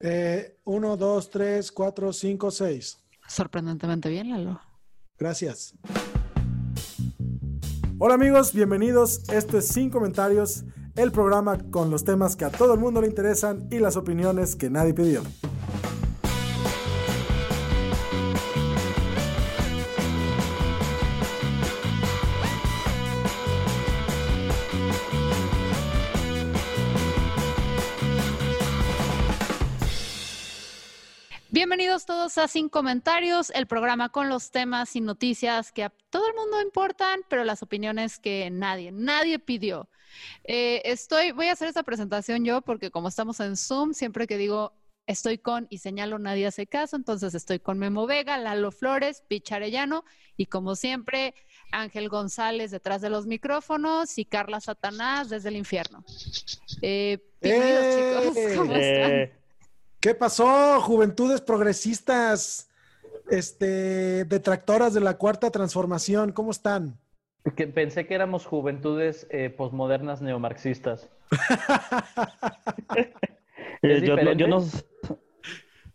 Eh, uno, dos, tres, cuatro, cinco, seis. Sorprendentemente bien, Lalo. Gracias. Hola amigos, bienvenidos. Esto es Sin Comentarios, el programa con los temas que a todo el mundo le interesan y las opiniones que nadie pidió. Bienvenidos todos a Sin Comentarios, el programa con los temas y noticias que a todo el mundo importan, pero las opiniones que nadie, nadie pidió. Eh, estoy, voy a hacer esta presentación yo porque como estamos en Zoom, siempre que digo estoy con y señalo nadie hace caso, entonces estoy con Memo Vega, Lalo Flores, Picharellano y como siempre Ángel González detrás de los micrófonos y Carla Satanás desde el infierno. Eh, bienvenidos ¡Eh! chicos, ¿cómo están? ¿Qué pasó, juventudes progresistas, este, detractoras de la cuarta transformación? ¿Cómo están? Que pensé que éramos juventudes eh, posmodernas neomarxistas. Eh, ¿Es yo, no- yo no,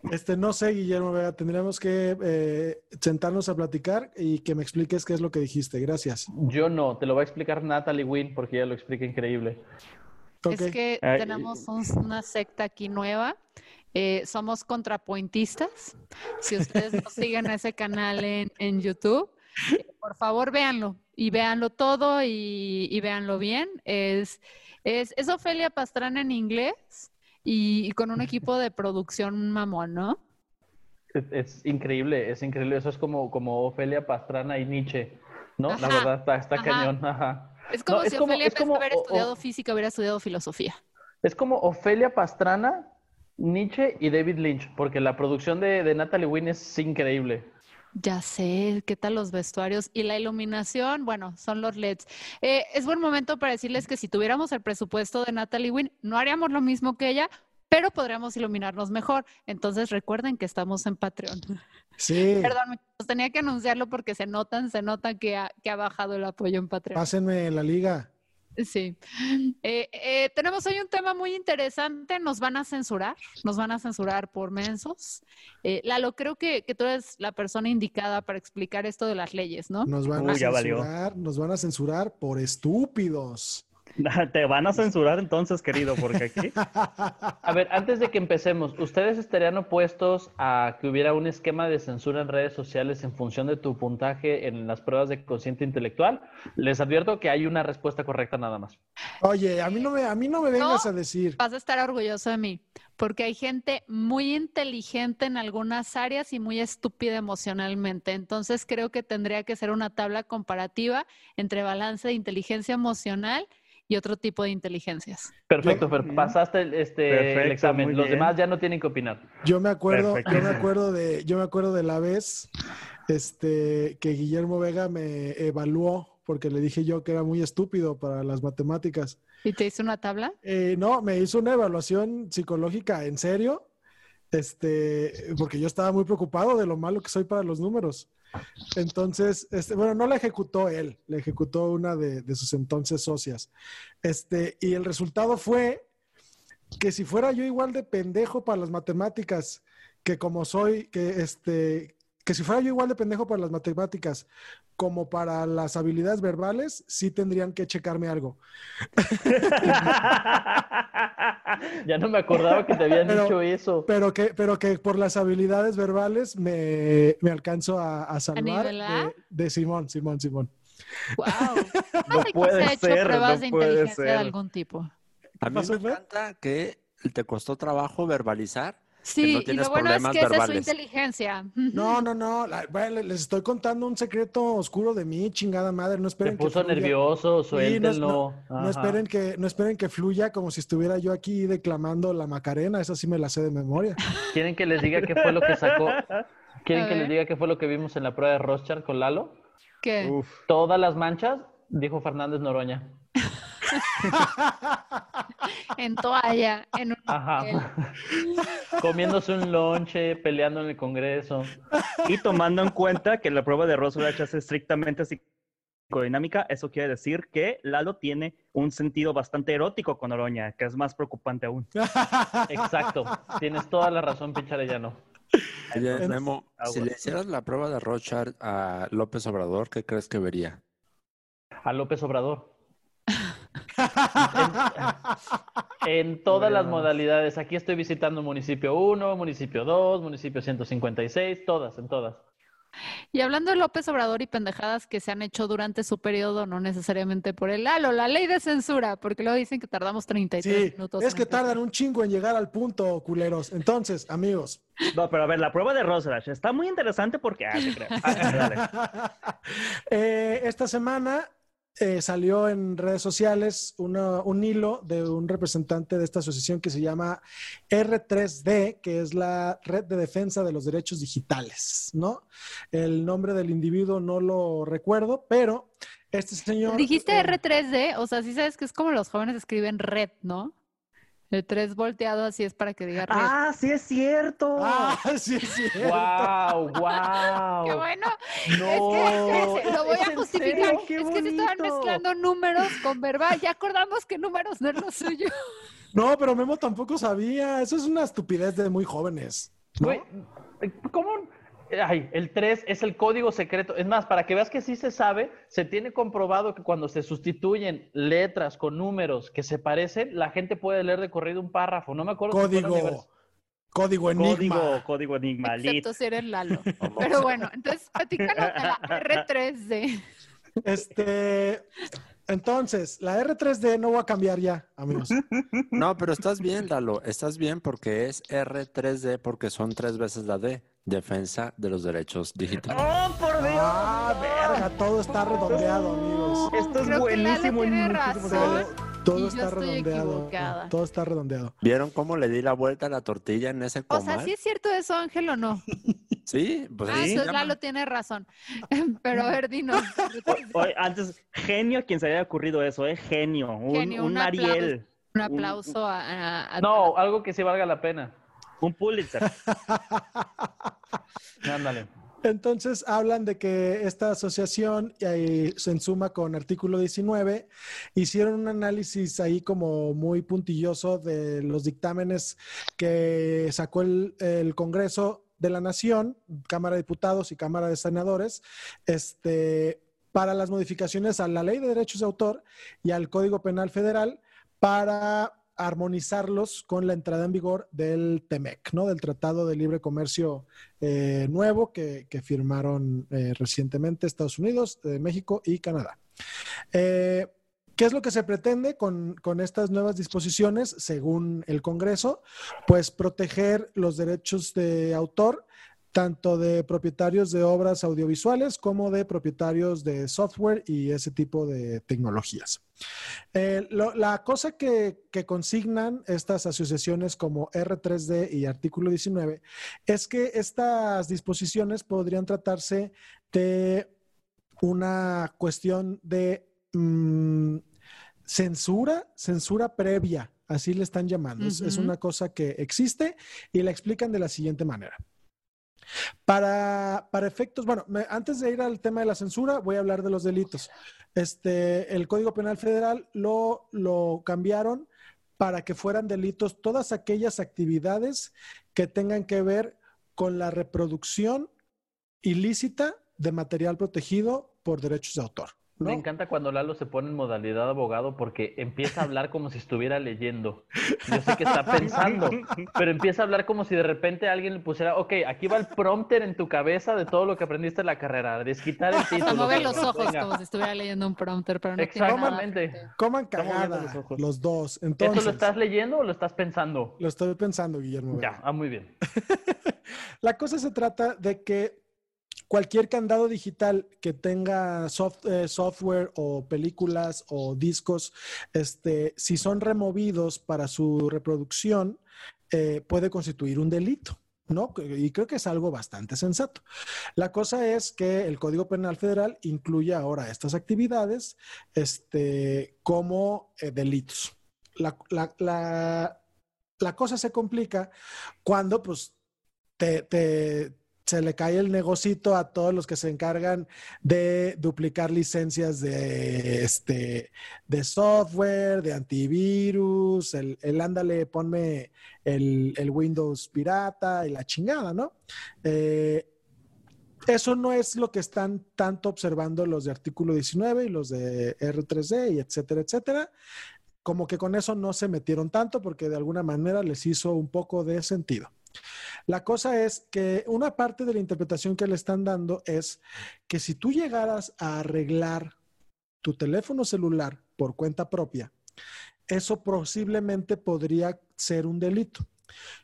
Este, no sé, Guillermo tendríamos que eh, sentarnos a platicar y que me expliques qué es lo que dijiste. Gracias. Yo no, te lo va a explicar Natalie Wynn porque ella lo explica increíble. Es que tenemos un- una secta aquí nueva. Eh, somos contrapuentistas. Si ustedes no siguen ese canal en, en YouTube, eh, por favor véanlo y véanlo todo y, y véanlo bien. Es, es, es Ofelia Pastrana en inglés y, y con un equipo de producción mamón, ¿no? Es, es increíble, es increíble. Eso es como, como Ofelia Pastrana y Nietzsche, ¿no? La verdad, está, está ajá. cañón. Ajá. Es como No, si como- Ofelia como- haber o- o- estudiado física hubiera estudiado filosofía. Es como Ofelia Pastrana, Nietzsche y David Lynch, porque la producción de, de Natalie Wynn es increíble. Ya sé, ¿qué tal los vestuarios? Y la iluminación, bueno, son los LEDs. Eh, es buen momento para decirles que si tuviéramos el presupuesto de Natalie Wynn, no haríamos lo mismo que ella, pero podríamos iluminarnos mejor. Entonces recuerden que estamos en Patreon. Sí, Perdón, muchachos, tenía que anunciarlo porque se notan, se nota que ha, que ha bajado el apoyo en Patreon. pásenme la liga. Sí. Eh, eh, tenemos hoy un tema muy interesante. Nos van a censurar, nos van a censurar por mensos. Eh, Lalo, creo que, que tú eres la persona indicada para explicar esto de las leyes, ¿no? Nos van a Uy, ya valió. censurar, nos van a censurar por estúpidos. te van a censurar entonces, querido, porque aquí. A ver, antes de que empecemos, ¿ustedes estarían opuestos a que hubiera un esquema de censura en redes sociales en función de tu puntaje en las pruebas de consciente intelectual? Les advierto que hay una respuesta correcta nada más. Oye, a mí no me, a mí no me vengas No. a decir. Vas a estar orgulloso de mí, porque hay gente muy inteligente en algunas áreas y muy estúpida emocionalmente. Entonces creo que tendría que ser una tabla comparativa entre balance de inteligencia emocional y otro tipo de inteligencias. Perfecto, Fer, pasaste el, este, el examen. Los demás ya no tienen que opinar. Yo me acuerdo, yo me acuerdo de, yo me acuerdo de la vez este, que Guillermo Vega me evaluó porque le dije yo que era muy estúpido para las matemáticas. ¿Y te hice una tabla? Eh, no, me hizo una evaluación psicológica en serio, este, porque yo estaba muy preocupado de lo malo que soy para los números. Entonces, este, bueno, no la ejecutó él, la ejecutó una de, de sus entonces socias. Este, y el resultado fue que si fuera yo igual de pendejo para las matemáticas que como soy, que este, que si fuera yo igual de pendejo para las matemáticas como para las habilidades verbales, sí tendrían que checarme algo. ya no me acordaba que te habían Pero- dicho eso. Pero que, pero que por las habilidades verbales me, me alcanzo a, a salvar nivelar? de, de Simón, Simón, Simón. ¡Wow! No puede ser, pruebas no de puede inteligencia de ser. algún tipo. A mí pasó, me encanta que te costó trabajo verbalizar Sí, no y lo bueno es que esa es su inteligencia. No, no, no. la- bueno, les estoy contando un secreto oscuro de mí, chingada madre. No Se esperen que puso fluya. nervioso, Sí, no, suéltenlo. no esperen que, no esperen que fluya como si estuviera yo aquí declamando la Macarena. Esa sí me la sé de memoria. ¿Quieren que les diga qué fue lo que sacó? ¿Quieren que les diga qué fue lo que vimos en la prueba de Rothschild con Lalo? ¿Qué? Uf. Todas las manchas, dijo Fernández Noroña. En toalla, en un Ajá. Comiéndose un lonche, peleando en el Congreso. Y tomando en cuenta que la prueba de Roswell es estrictamente psicodinámica, eso quiere decir que Lalo tiene un sentido bastante erótico con Oroña, que es más preocupante aún. Exacto. Tienes toda la razón, pinche Arellano. Oye, Entonces, Memo, si aguas. le hicieras la prueba de Rothschild a López Obrador, ¿qué crees que vería? A López Obrador. En todas las modalidades. Aquí estoy visitando municipio 1, municipio 2, municipio 156, todas, en todas. Y hablando de López Obrador y pendejadas que se han hecho durante su periodo, no necesariamente por el Lalo, la ley de censura, porque luego dicen que tardamos 33 Sí, minutos. es que empezar. tardan un chingo en llegar al punto, culeros. Entonces, amigos, No, pero a ver, la prueba de Roswell está muy interesante porque... Ah, creo. Ah. Eh, esta semana eh, salió en redes sociales una- un hilo de un representante de esta asociación que se llama R3D, que es la Red de Defensa de los Derechos Digitales, ¿no? El nombre del individuo no lo recuerdo, pero este señor... Dijiste eh, R3D, o sea, sí sabes que es como los jóvenes escriben red, ¿no? El 3 volteado así es para que diga red. Ah, sí es cierto. Ah, sí, sí. ¡Wow! ¡Wow! ¡Qué bueno! No, es que espérense, lo voy ¿es a justificar. serio? ¡Qué es que se estaban mezclando números con verbal. Ya acordamos que números no es lo suyo. No, pero Memo tampoco sabía. Eso es una estupidez de muy jóvenes. ¿no? Güey, ¿cómo? Ay, el 3 es el código secreto. Es más, para que veas que sí se sabe, se tiene comprobado que cuando se sustituyen letras con números que se parecen, la gente puede leer de corrido un párrafo. No me acuerdo. Código. Código Enigma. Código, código enigma. Excepto si eres Lalo. Pero bueno, entonces platícanos de la R3D. Este, entonces, la R3D no va a cambiar ya, amigos. No, pero estás bien, Lalo. Estás bien porque es R3D porque son tres veces la D. Defensa de los derechos digitales. ¡Oh, por Dios! Ah, verga, todo está redondeado, amigos. Esto es Creo que buenísimo. en tiene razón. Todo Y yo está estoy redondeado. equivocada. Todo está redondeado. ¿Vieron cómo le di la vuelta a la tortilla en ese O comal? sea, ¿sí es cierto eso, Ángel, o no? Sí, pues Ah, se entonces llama. Lalo tiene razón. Pero a ver, dinos. Oye, antes, genio a quien se haya ocurrido eso, ¿eh? Genio. Un, Genio, un un aplauso. Ariel. Un aplauso a, a- a- No, algo que sí valga la pena. Un Pulitzer. Ándale. Entonces hablan de que esta asociación, eh, se ensuma con artículo 19, hicieron un análisis ahí como muy puntilloso de los dictámenes que sacó el, el Congreso de la Nación, Cámara de Diputados y Cámara de Senadores, este, para las modificaciones a la Ley de Derechos de Autor y al Código Penal Federal para armonizarlos con la entrada en vigor del TEMEC, ¿no? Del Tratado de Libre Comercio eh, nuevo que, que firmaron eh, recientemente Estados Unidos, eh, México y Canadá. ¿Qué es lo que se pretende con, con estas nuevas disposiciones, según el Congreso? Pues proteger los derechos de autor, tanto de propietarios de obras audiovisuales como de propietarios de software y ese tipo de tecnologías. Eh, lo- la cosa que, que consignan estas asociaciones como R3D y Artículo 19 es que estas disposiciones podrían tratarse de una cuestión de mm, censura, censura previa, así le están llamando. Es- una cosa que existe y la explican de la siguiente manera. Para, para efectos, bueno, me- antes de ir al tema de la censura, voy a hablar de los delitos. Este, el Código Penal Federal lo, lo cambiaron para que fueran delitos todas aquellas actividades que tengan que ver con la reproducción ilícita de material protegido por derechos de autor. ¿No? Me encanta cuando Lalo se pone en modalidad abogado porque empieza a hablar como si estuviera leyendo. Yo sé que está pensando, pero empieza a hablar como si de repente alguien le pusiera, ok, aquí va el prompter en tu cabeza de todo lo que aprendiste en la carrera, desquitar el título. cabrón, los ojos venga. como si estuviera leyendo un prompter, pero no tiene nada. Exactamente. Coman Está moviendo cagada los ojos. los dos. ¿Esto Entonces, lo estás leyendo o lo estás pensando? lo estoy pensando, Guillermo. Ya, ah, muy bien. La cosa se trata de que cualquier candado digital que tenga eh, software o películas o discos, este, si son removidos para su reproducción, eh, puede constituir un delito. ¿no? Y creo que es algo bastante sensato. La cosa es que el Código Penal Federal incluye ahora estas actividades este, como eh, delitos. La, la- la- cosa se complica cuando pues te- se le cae el negocito a todos los que se encargan de duplicar licencias de, este, de software, de antivirus, el, el ándale, ponme el, el Windows pirata y la chingada, ¿no? Eh, eso no es lo que están tanto observando los de artículo 19 y los de R3D y etcétera, etcétera. Como que con eso no se metieron tanto porque de alguna manera les hizo un poco de sentido. La cosa es que una parte de la interpretación que le están dando es que si tú llegaras a arreglar tu teléfono celular por cuenta propia, eso posiblemente podría ser un delito.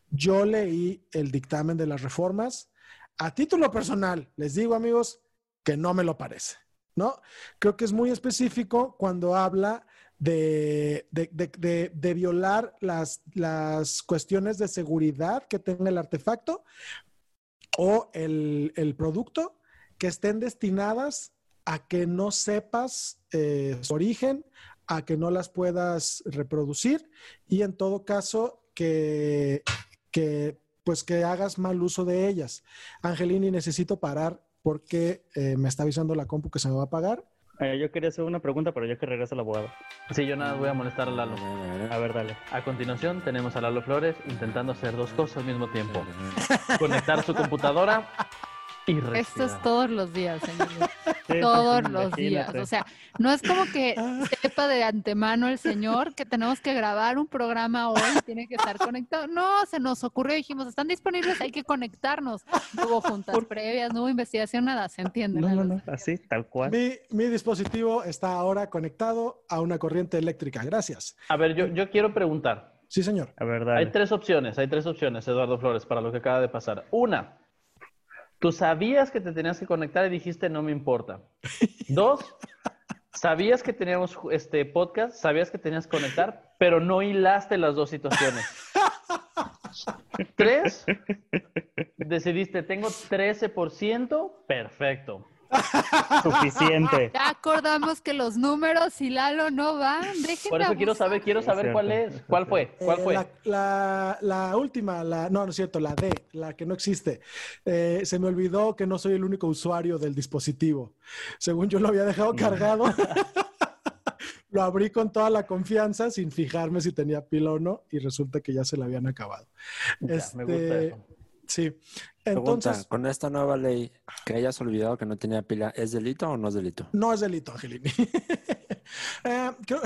Yo leí el dictamen de las reformas. A título personal, les digo amigos que no me lo parece, ¿no? Creo que es muy específico cuando habla de, de, de, de, violar las, las, cuestiones de seguridad que tenga el artefacto o el, el producto que estén destinadas a que no sepas eh, su origen, a que no las puedas reproducir y en todo caso que, que pues que hagas mal uso de ellas. Angelini, necesito parar porque eh, me está avisando la compu que se me va a apagar. Eh, yo quería hacer una pregunta, pero ya que regresa el abogado. Sí, yo nada voy a molestar a Lalo. A ver, dale. A continuación tenemos a Lalo Flores intentando hacer dos cosas al mismo tiempo. Conectar su computadora y. Esto es todos los días, señor. todos los días. O sea, no es como que sepa de antemano el señor que tenemos que grabar un programa hoy, tiene que estar conectado. No, se nos ocurrió, dijimos, están disponibles, hay que conectarnos. No hubo juntas previas, no hubo investigación, nada, se entiende. No, no, no, así, tal cual. Mi, mi, dispositivo está ahora conectado a una corriente eléctrica. Gracias. A ver, yo, yo quiero preguntar. Sí, señor. A ver, dale. Hay tres opciones, hay tres opciones, Eduardo Flores, para lo que acaba de pasar. Una, Tú sabías que te tenías que conectar y dijiste no me importa. Dos, sabías que teníamos este podcast, sabías que tenías que conectar, pero no hilaste las dos situaciones. Tres, decidiste tengo 13%, perfecto. Suficiente. Ya acordamos que los números y Lalo no van. Déjenme Por eso quiero saber, quiero saber Es cuál es, cuál fue, cuál Eh, fue. la, la, la, última, la, no, no es cierto, la D, la que no existe. Eh, se me olvidó que no soy el único usuario del dispositivo. Según yo lo había dejado cargado, lo abrí con toda la confianza sin fijarme si tenía pila o no y resulta que ya se la habían acabado. Ya, este, me gusta eso. Sí. Pregunta, Entonces, con esta nueva ley que hayas olvidado que no tenía pila, ¿es delito o no es delito? no es delito, Angelini. Eh, creo,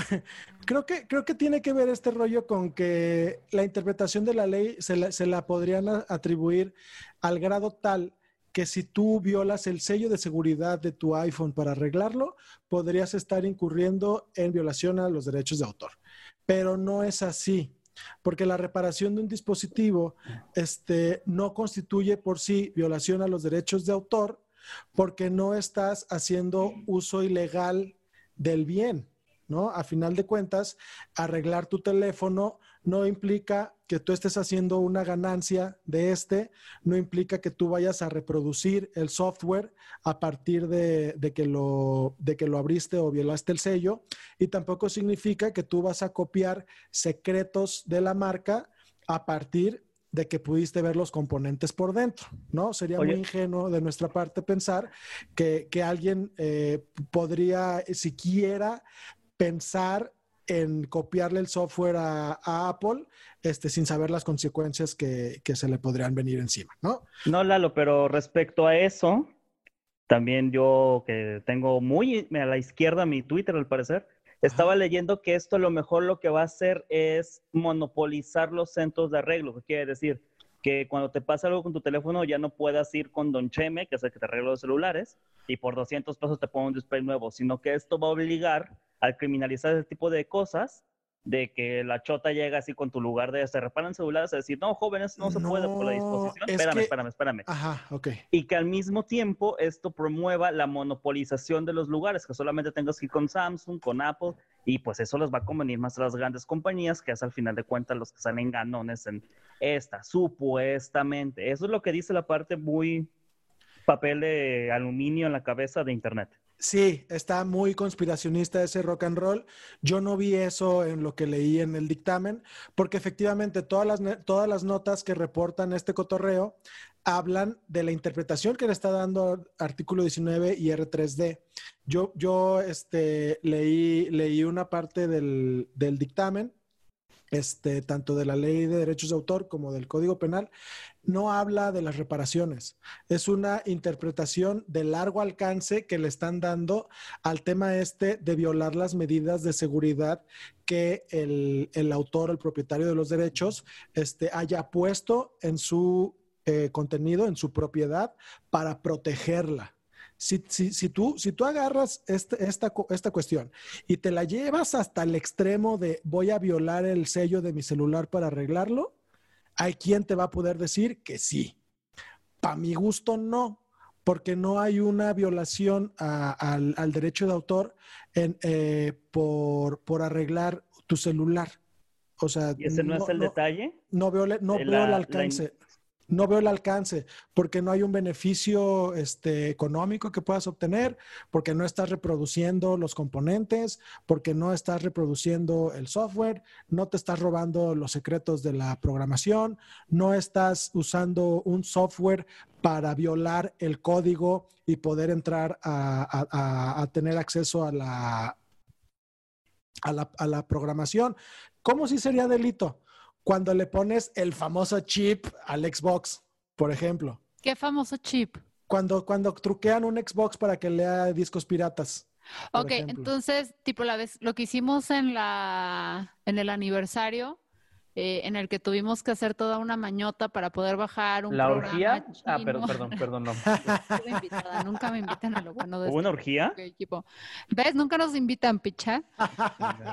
creo, que, creo que tiene que ver este rollo con que la interpretación de la ley se la, se la podrían atribuir al grado tal que si tú violas el sello de seguridad de tu iPhone para arreglarlo, podrías estar incurriendo en violación a los derechos de autor. Pero no es así, porque la reparación de un dispositivo este, no constituye por sí violación a los derechos de autor, porque no estás haciendo uso ilegal del bien, ¿no? A final de cuentas, arreglar tu teléfono no implica que tú estés haciendo una ganancia de este, no implica que tú vayas a reproducir el software a partir de, de que, lo, de que lo abriste o violaste el sello, y tampoco significa que tú vas a copiar secretos de la marca a partir de que pudiste ver los componentes por dentro, ¿no? Sería Oye. muy ingenuo de nuestra parte pensar que, que alguien eh, podría siquiera pensar en copiarle el software a, a Apple este, sin saber las consecuencias que, que se le podrían venir encima, ¿no? No, Lalo, pero respecto a eso, También yo que tengo muy a la izquierda mi Twitter al parecer, estaba leyendo que esto a lo mejor lo que va a hacer es monopolizar los centros de arreglo, que quiere decir que cuando te pasa algo con tu teléfono ya no puedas ir con Don Cheme, que es el que te arregla los celulares, y por 200 pesos te pone un display nuevo, sino que esto va a obligar al criminalizar ese tipo de cosas de que la chota llega así con tu lugar de se reparan celulares a decir, no, jóvenes, no se puede por la disposición. Espérame, espérame, espérame. Ajá, ok. Y que al mismo tiempo esto promueva la monopolización de los lugares, que solamente tengas que ir con Samsung, con Apple, y pues eso les va a convenir más a las grandes compañías, que es al final de cuentas los que salen ganones en esta, supuestamente. Eso es lo que dice la parte muy papel de aluminio en la cabeza de Internet. Sí, está muy conspiracionista ese rock and roll. Yo no vi eso en lo que leí en el dictamen, porque efectivamente todas las, todas las notas que reportan este cotorreo hablan de la interpretación que le está dando artículo 19 y R3D. Yo, yo este, leí, leí una parte del, del dictamen este, tanto de la ley de derechos de autor como del Código Penal, no habla de las reparaciones. Es una interpretación de largo alcance que le están dando al tema este de violar las medidas de seguridad que el, autor, el propietario de los derechos, este, haya puesto en su eh, contenido, en su propiedad, para protegerla. Si, tú, si tú agarras este, esta, esta cuestión y te la llevas hasta el extremo de voy a violar el sello de mi celular para arreglarlo, hay quien te va a poder decir que sí. Para mi gusto no, porque no hay una violación al, derecho de autor eh, por, por arreglar tu celular. O sea, ¿Y ese no, es el detalle? No veo, no veo el alcance no veo el alcance porque no hay un beneficio este, económico que puedas obtener, porque no estás reproduciendo los componentes, porque no estás reproduciendo el software, no te estás robando los secretos de la programación, no estás usando un software para violar el código y poder entrar a, tener acceso a la, a la programación. ¿Cómo si sería delito? Cuando le pones el famoso chip al Xbox, por ejemplo. ¿Qué famoso chip? Cuando, cuando truquean un Xbox para que lea discos piratas. Ok, entonces, tipo la vez, lo que hicimos en la en el aniversario, eh, en el que tuvimos que hacer toda una mañota para poder bajar un ¿La orgía? Ah, perdón, perdón, perdón, no. invitada, nunca me invitan a lo bueno de ¿Hubo una orgía? equipo. ¿Ves? Nunca nos invitan, picha.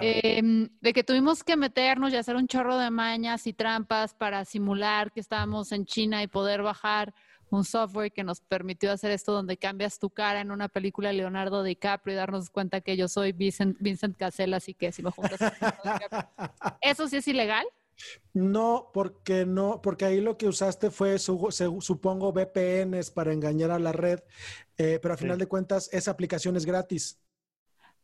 Em, de que tuvimos que meternos y hacer un chorro de mañas y trampas para simular que estábamos en China y poder bajar un software que nos permitió hacer esto donde cambias tu cara en una película de Leonardo DiCaprio y darnos cuenta que yo soy Vincent, Vincent Casellas y que si me juntas ¿Eso sí es ilegal? No, porque no, porque ahí lo que usaste fue, supongo, VPNs para engañar a la red, eh, pero a final de cuentas esa aplicación es gratis.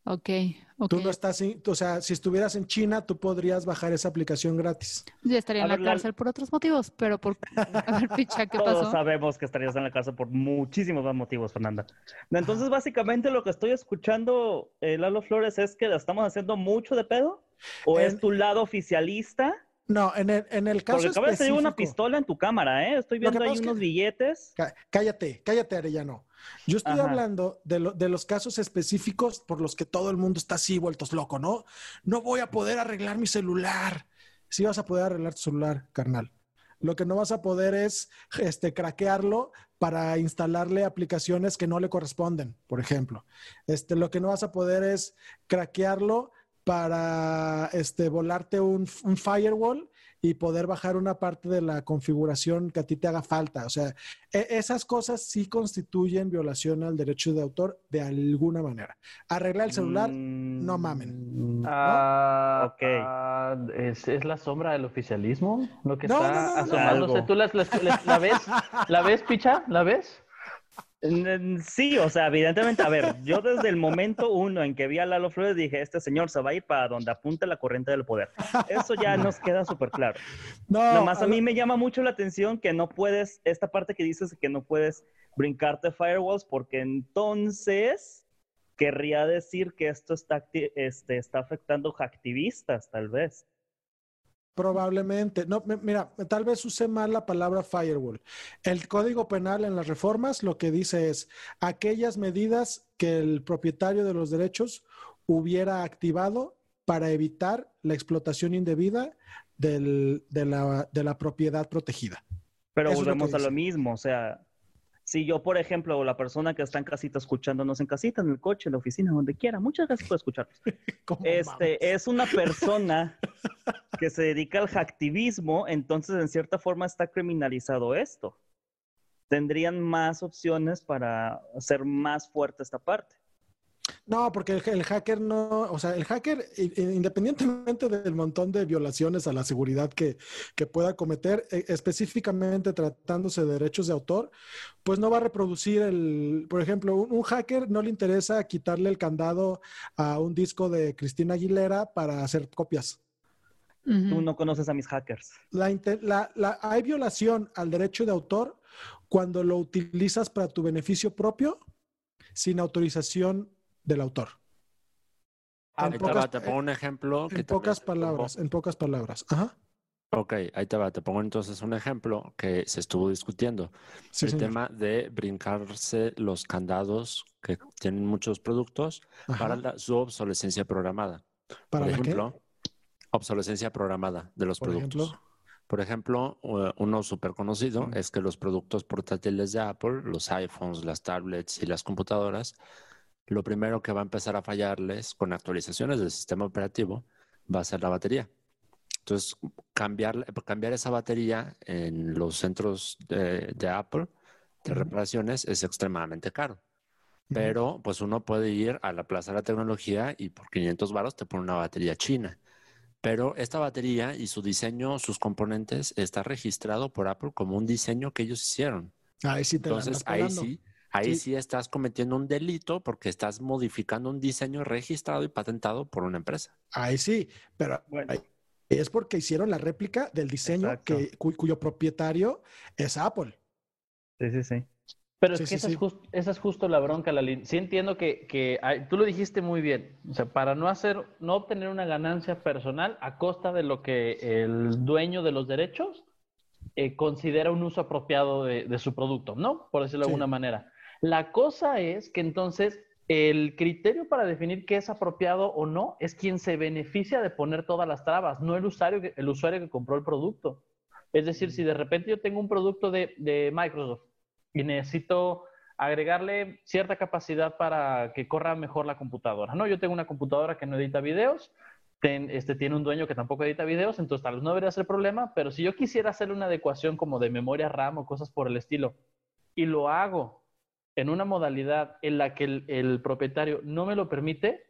Ok, ok. Tú no estás, o sea, si estuvieras en China, tú podrías bajar esa aplicación gratis. Ya estaría en la cárcel por otros motivos, pero por... A ver, picha, ¿qué Todos sabemos que estarías en la cárcel por muchísimos más motivos, Fernanda. Entonces, básicamente lo que estoy escuchando, eh, Lalo Flores, es que la estamos haciendo mucho de pedo. ¿O es tu lado oficialista? No, en el, en el caso Porque acabas de tener una pistola en tu cámara, ¿eh? Estoy viendo ahí unos billetes. Cállate, cállate, Arellano. Yo estoy hablando de, de, los casos específicos por los que todo el mundo está así vueltos loco, ¿no? No voy a poder arreglar mi celular. Sí vas a poder arreglar tu celular, carnal. Lo que no vas a poder es este, craquearlo para instalarle aplicaciones que no le corresponden, por ejemplo. Este, lo que no vas a poder es craquearlo para este, volarte un, firewall y poder bajar una parte de la configuración que a ti te haga falta. O sea, e, esas cosas sí constituyen violación al derecho de autor de alguna manera. Arreglar el celular, no mamen. Ah, ah, ¿es, la sombra del oficialismo lo que está asomándose. ¿Tú la ves? ¿La ves, picha? ¿La ves? Sí, o sea, evidentemente, a ver, yo desde el momento uno en que vi a Lalo Flores dije, este señor se va a ir para donde apunta la corriente del poder. Eso ya nos queda súper claro. No, Nada más a mí me llama mucho la atención que no puedes, esta parte que dices que no puedes brincarte firewalls porque entonces querría decir que esto está, este, está afectando activistas, tal vez. Probablemente. No, me- mira, tal vez use mal la palabra firewall. El Código Penal en las reformas lo que dice es aquellas medidas que el propietario de los derechos hubiera activado para evitar la explotación indebida del- de, la, de la propiedad protegida. Pero Eso lo volvemos a lo mismo, o sea, si yo, por ejemplo, la persona que está en casita escuchándonos en casita, en el coche, en la oficina, donde quiera, muchas gracias por escucharnos. ¿Cómo Este, es una persona que se dedica al hacktivismo, entonces en cierta forma está criminalizado esto. Tendrían más opciones para hacer más fuerte esta parte. No, porque el, el hacker no, o sea, el hacker, independientemente del montón de violaciones a la seguridad que, que pueda cometer, eh, específicamente tratándose de derechos de autor, pues no va a reproducir el, por ejemplo, un, un hacker no le interesa quitarle el candado a un disco de Cristina Aguilera para hacer copias. Tú no conoces a mis hackers. La, la- la- hay violación al derecho de autor cuando lo utilizas para tu beneficio propio sin autorización del autor. Ah, En Ahí te va, te pongo un ejemplo. En pocas palabras, en pocas palabras. Ajá. Ok, ahí te va, te pongo entonces un ejemplo que se estuvo discutiendo. Sí, el señor. tema de brincarse los candados que tienen muchos productos Ajá. para la- su obsolescencia programada. ¿Para Por qué? ejemplo, obsolescencia programada de los Por productos. ejemplo. Por ejemplo, uno súper conocido es que los productos portátiles de Apple, los iPhones, las tablets y las computadoras, lo primero que va a empezar a fallarles con actualizaciones del sistema operativo va a ser la batería. Entonces, cambiar, cambiar esa batería en los centros de, de Apple de reparaciones es extremadamente caro. Pero pues uno puede ir a la Plaza de la Tecnología y por 500 varos te pone una batería china. Pero esta batería y su diseño, sus componentes, está registrado por Apple como un diseño que ellos hicieron. Ahí sí te Entonces ahí sí, ahí Sí. sí estás cometiendo un delito porque estás modificando un diseño registrado y patentado por una empresa. Ahí sí, pero Bueno. ahí- es porque hicieron la réplica del diseño Exacto. que, cu- cuyo propietario es Apple. Sí, sí, sí. Pero es que sí, esa, sí. Es just- esa es justo la bronca, Lalín. Sí entiendo que, que hay- tú lo dijiste muy bien. O sea, para no hacer, no obtener una ganancia personal a costa de lo que el dueño de los derechos eh, considera un uso apropiado de, de su producto, ¿no? Por decirlo de alguna manera. La cosa es que entonces el criterio para definir qué es apropiado o no es quien se beneficia de poner todas las trabas, no el usuario que, el usuario que compró el producto. Es decir, si de repente yo tengo un producto de, Microsoft y necesito agregarle cierta capacidad para que corra mejor la computadora, ¿no? Yo tengo una computadora que no edita videos, ten- este, tiene un dueño que tampoco edita videos, entonces tal vez no debería ser problema, pero si yo quisiera hacerle una adecuación como de memoria RAM o cosas por el estilo, y lo hago en una modalidad en la que el, propietario no me lo permite,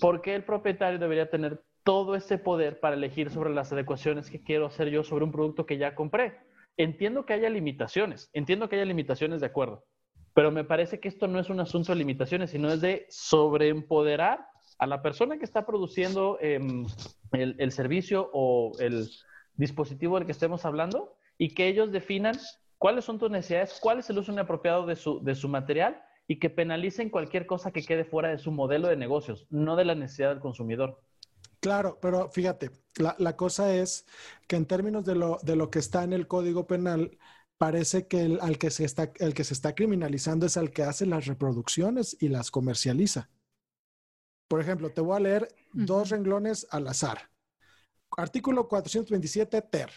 ¿por qué el propietario debería tener todo ese poder para elegir sobre las adecuaciones que quiero hacer yo sobre un producto que ya compré? Entiendo que haya limitaciones, entiendo que haya limitaciones de acuerdo, pero me parece que esto no es un asunto de limitaciones, sino es de sobreempoderar a la persona que está produciendo em, el, el servicio o el dispositivo del que estemos hablando y que ellos definan cuáles son tus necesidades, cuál es el uso inapropiado de su, de su material y que penalicen cualquier cosa que quede fuera de su modelo de negocios, no de la necesidad del consumidor. Claro, pero fíjate, la, la cosa es que en términos de lo, de lo que está en el Código Penal, parece que el, al que se está, el que se está criminalizando es al que hace las reproducciones y las comercializa. Por ejemplo, te voy a leer dos renglones al azar. Artículo 427 ter.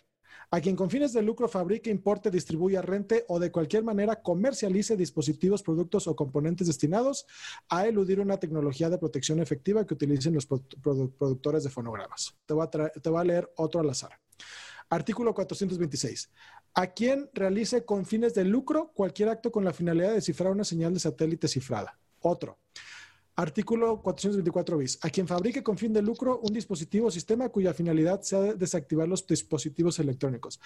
A quien con fines de lucro fabrique, importe, distribuya, rente o de cualquier manera comercialice dispositivos, productos o componentes destinados a eludir una tecnología de protección efectiva que utilicen los produ- produ- productores de fonogramas. Te voy, a te voy a leer otro al azar. Artículo 426. A quien realice con fines de lucro cualquier acto con la finalidad de descifrar una señal de satélite cifrada. Otro. Artículo 424 bis. A quien fabrique con fin de lucro un dispositivo o sistema cuya finalidad sea de- desactivar los dispositivos electrónicos.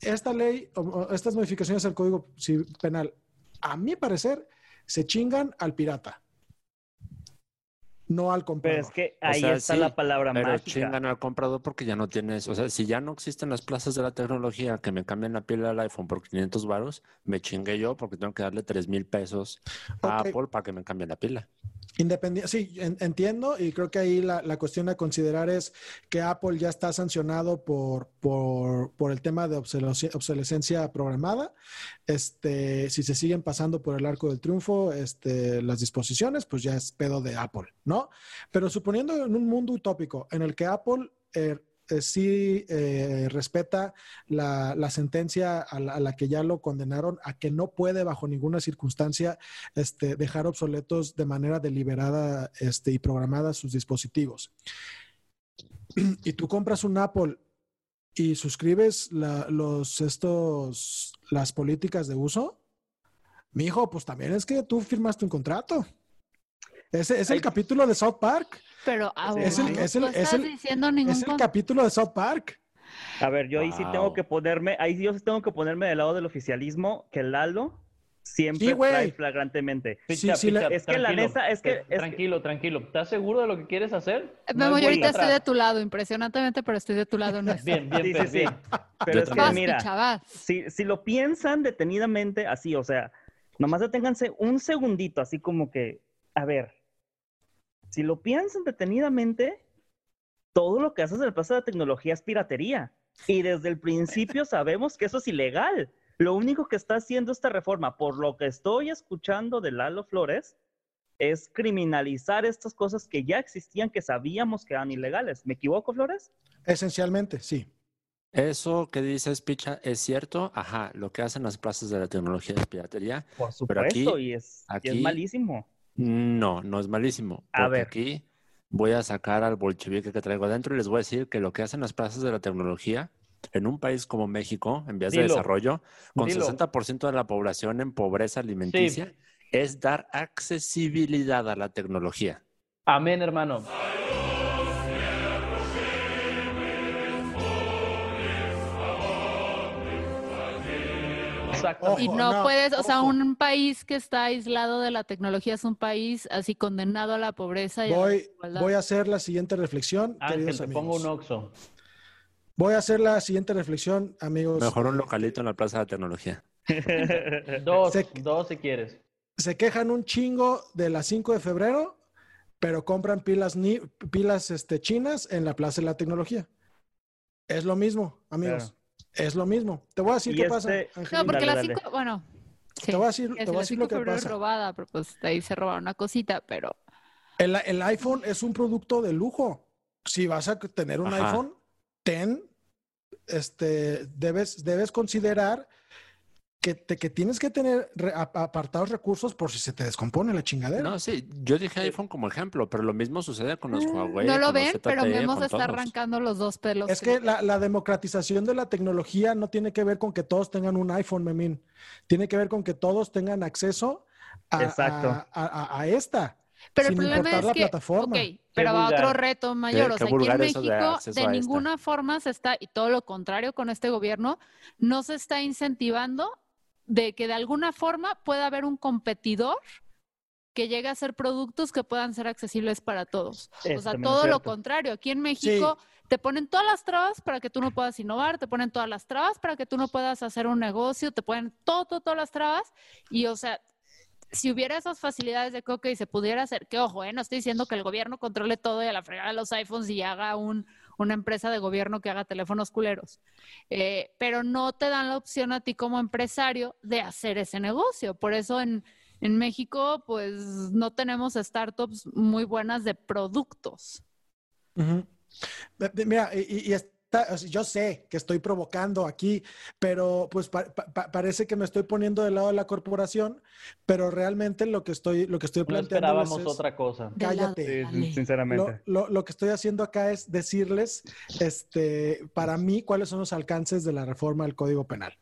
Esta ley, o- estas modificaciones al Código Penal, a mi parecer, se chingan al pirata. No al Pero comprador. es que O ahí sea, está sí, la palabra Pero mágica. chingan al comprador porque ya no tienes, o sea, si ya no existen las plazas de la tecnología que me cambian la pila del iPhone por 500 varos, me chingué yo porque tengo que darle 3 mil pesos a. Apple para que me cambie la pila. Independiente, sí, en- entiendo y creo que ahí la, la cuestión a considerar es que Apple ya está sancionado por, por, por el tema de obsolescencia, obsolescencia programada. Este, si se siguen pasando por el arco del triunfo este, las disposiciones, pues ya es pedo de Apple, ¿no? Pero suponiendo en un mundo utópico en el que Apple eh, eh, sí eh, respeta la, sentencia a la, que ya lo condenaron a que no puede bajo ninguna circunstancia este, dejar obsoletos de manera deliberada este, y programada sus dispositivos. Y tú compras un Apple y suscribes los, estos, las políticas de uso, mi hijo, pues también es que tú firmaste un contrato. Ese es el Ay. capítulo de South Park. Pero Es el- abogado, es el- no es estás el- diciendo ningún Es el capítulo de South Park. A ver, yo ahí sí tengo que ponerme, ahí yo sí tengo que ponerme del lado del oficialismo, que Lalo siempre Sí, trae flagrantemente. Sí, Picha, sí, picha, es que la tranquilo, neta, es que- tranquilo, tranquilo. ¿Estás seguro de lo que quieres hacer? Eh, No Memo, yo ahorita estoy de tu lado, impresionantemente, pero estoy de tu lado. No Bien, bien, Sí, Fer, sí, sí. bien. Pero es que también. Mira, picha, si, si lo piensan detenidamente así, o sea, nomás deténganse un segundito, así como que, a ver, si lo piensan detenidamente, todo lo que haces en el Plaza de la Tecnología es piratería. Y desde el principio sabemos que eso es ilegal. Lo único que está haciendo esta reforma, por lo que estoy escuchando de Lalo Flores, es criminalizar estas cosas que ya existían, que sabíamos que eran ilegales. ¿Me equivoco, Flores? Esencialmente, sí. Eso que dices, Picha, es cierto. Ajá, lo que hacen las plazas de la tecnología es piratería. Por Pero aquí- supuesto, y, es, y es aquí- malísimo. No, no es malísimo. A Porque ver. aquí voy a sacar al bolchevique que traigo adentro y les voy a decir que lo que hacen las plazas de la tecnología en un país como México, en vías de desarrollo, con Dilo. 60% de la población en pobreza alimenticia, es dar accesibilidad a la tecnología. Amén, hermano. Exacto. Y no, no, puedes, o sea, un país que está aislado de la tecnología es un país así condenado a la pobreza y a la Voy, voy a hacer la siguiente reflexión, Ángel, queridos te amigos. pongo un oxo. Voy a hacer la siguiente reflexión, amigos. Mejor un localito en la plaza de la tecnología. Dos, Se- dos si quieres. Se quejan un chingo de las 5 de febrero, pero compran pilas, ni, pilas este, chinas en la Plaza de la Tecnología. Es lo mismo, amigos. Claro. Es lo mismo. Te voy a decir qué este- pasa. No, Angelina. porque Dale, la dale. cinco, bueno, sí, Te voy a decir, que te voy a la decir 5 lo que febrero es pasa. robada, pero pues de ahí se robaron una cosita, pero El, el iPhone es un producto de lujo. Si vas a tener un Ajá. iPhone, ten, este, debes, debes considerar que, te- que tienes que tener re- ap- apartados recursos por si se te descompone la chingadera. No, sí, yo dije iPhone como ejemplo, pero lo mismo sucede con los Huawei. no lo ven, pero Memo con se está todos. arrancando los dos pelos. Es que la, la democratización de la tecnología no tiene que ver con que todos tengan un iPhone, Memín. Tiene que ver con que todos tengan acceso a, Exacto. a- a- a esta. Pero el sin problema importar es la que, plataforma. ok, pero va otro reto mayor. Qué- o sea, aquí en de México, de esta. ninguna forma se está, y todo lo contrario con este gobierno, no se está incentivando de que de alguna forma pueda haber un competidor que llegue a hacer productos que puedan ser accesibles para todos. Eso o sea, todo lo contrario. Aquí en México te ponen todas las trabas para que tú no puedas innovar, te ponen todas las trabas para que tú no puedas hacer un negocio, te ponen todo, todo, todas las trabas. Y, o sea, si hubiera esas facilidades de coque y se pudiera hacer, que ojo, eh, no estoy diciendo que el gobierno controle todo y a la fregada de los iPhones y haga un, una empresa de gobierno que haga teléfonos culeros, Eh, pero no te dan la opción a ti como empresario de hacer ese negocio. Por eso en, en México, pues no tenemos startups muy buenas de productos. Mira, y, y- yo sé que estoy provocando aquí, pero pues pa- pa- pa- parece que me estoy poniendo del lado de la corporación, pero realmente lo que estoy, lo que estoy No planteando esperábamos es, otra cosa. Cállate. Sí, sinceramente. lo, lo- lo que estoy haciendo acá es decirles, este, para mí, cuáles son los alcances de la reforma del Código Penal.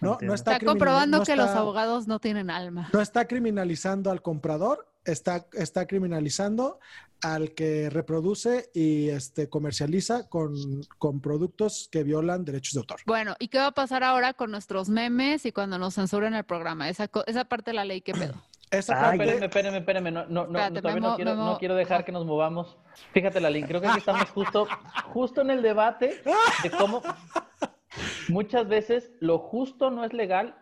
No, no está, comprobando no que los abogados no tienen alma. no está criminalizando al comprador, está, está criminalizando al que reproduce y este, comercializa con, con productos que violan derechos de autor. Bueno, ¿y qué va a pasar ahora con nuestros memes y cuando nos censuren el programa? Esa, esa parte de la ley, ¿qué pedo? Esa Ay, parte- Espérenme, espérenme, espérenme. No, no, no, Espérate, todavía no Memo, quiero, Memo. no quiero dejar que nos movamos. Fíjate, Lalín, creo que aquí estamos justo, justo en el debate de cómo muchas veces lo justo no es legal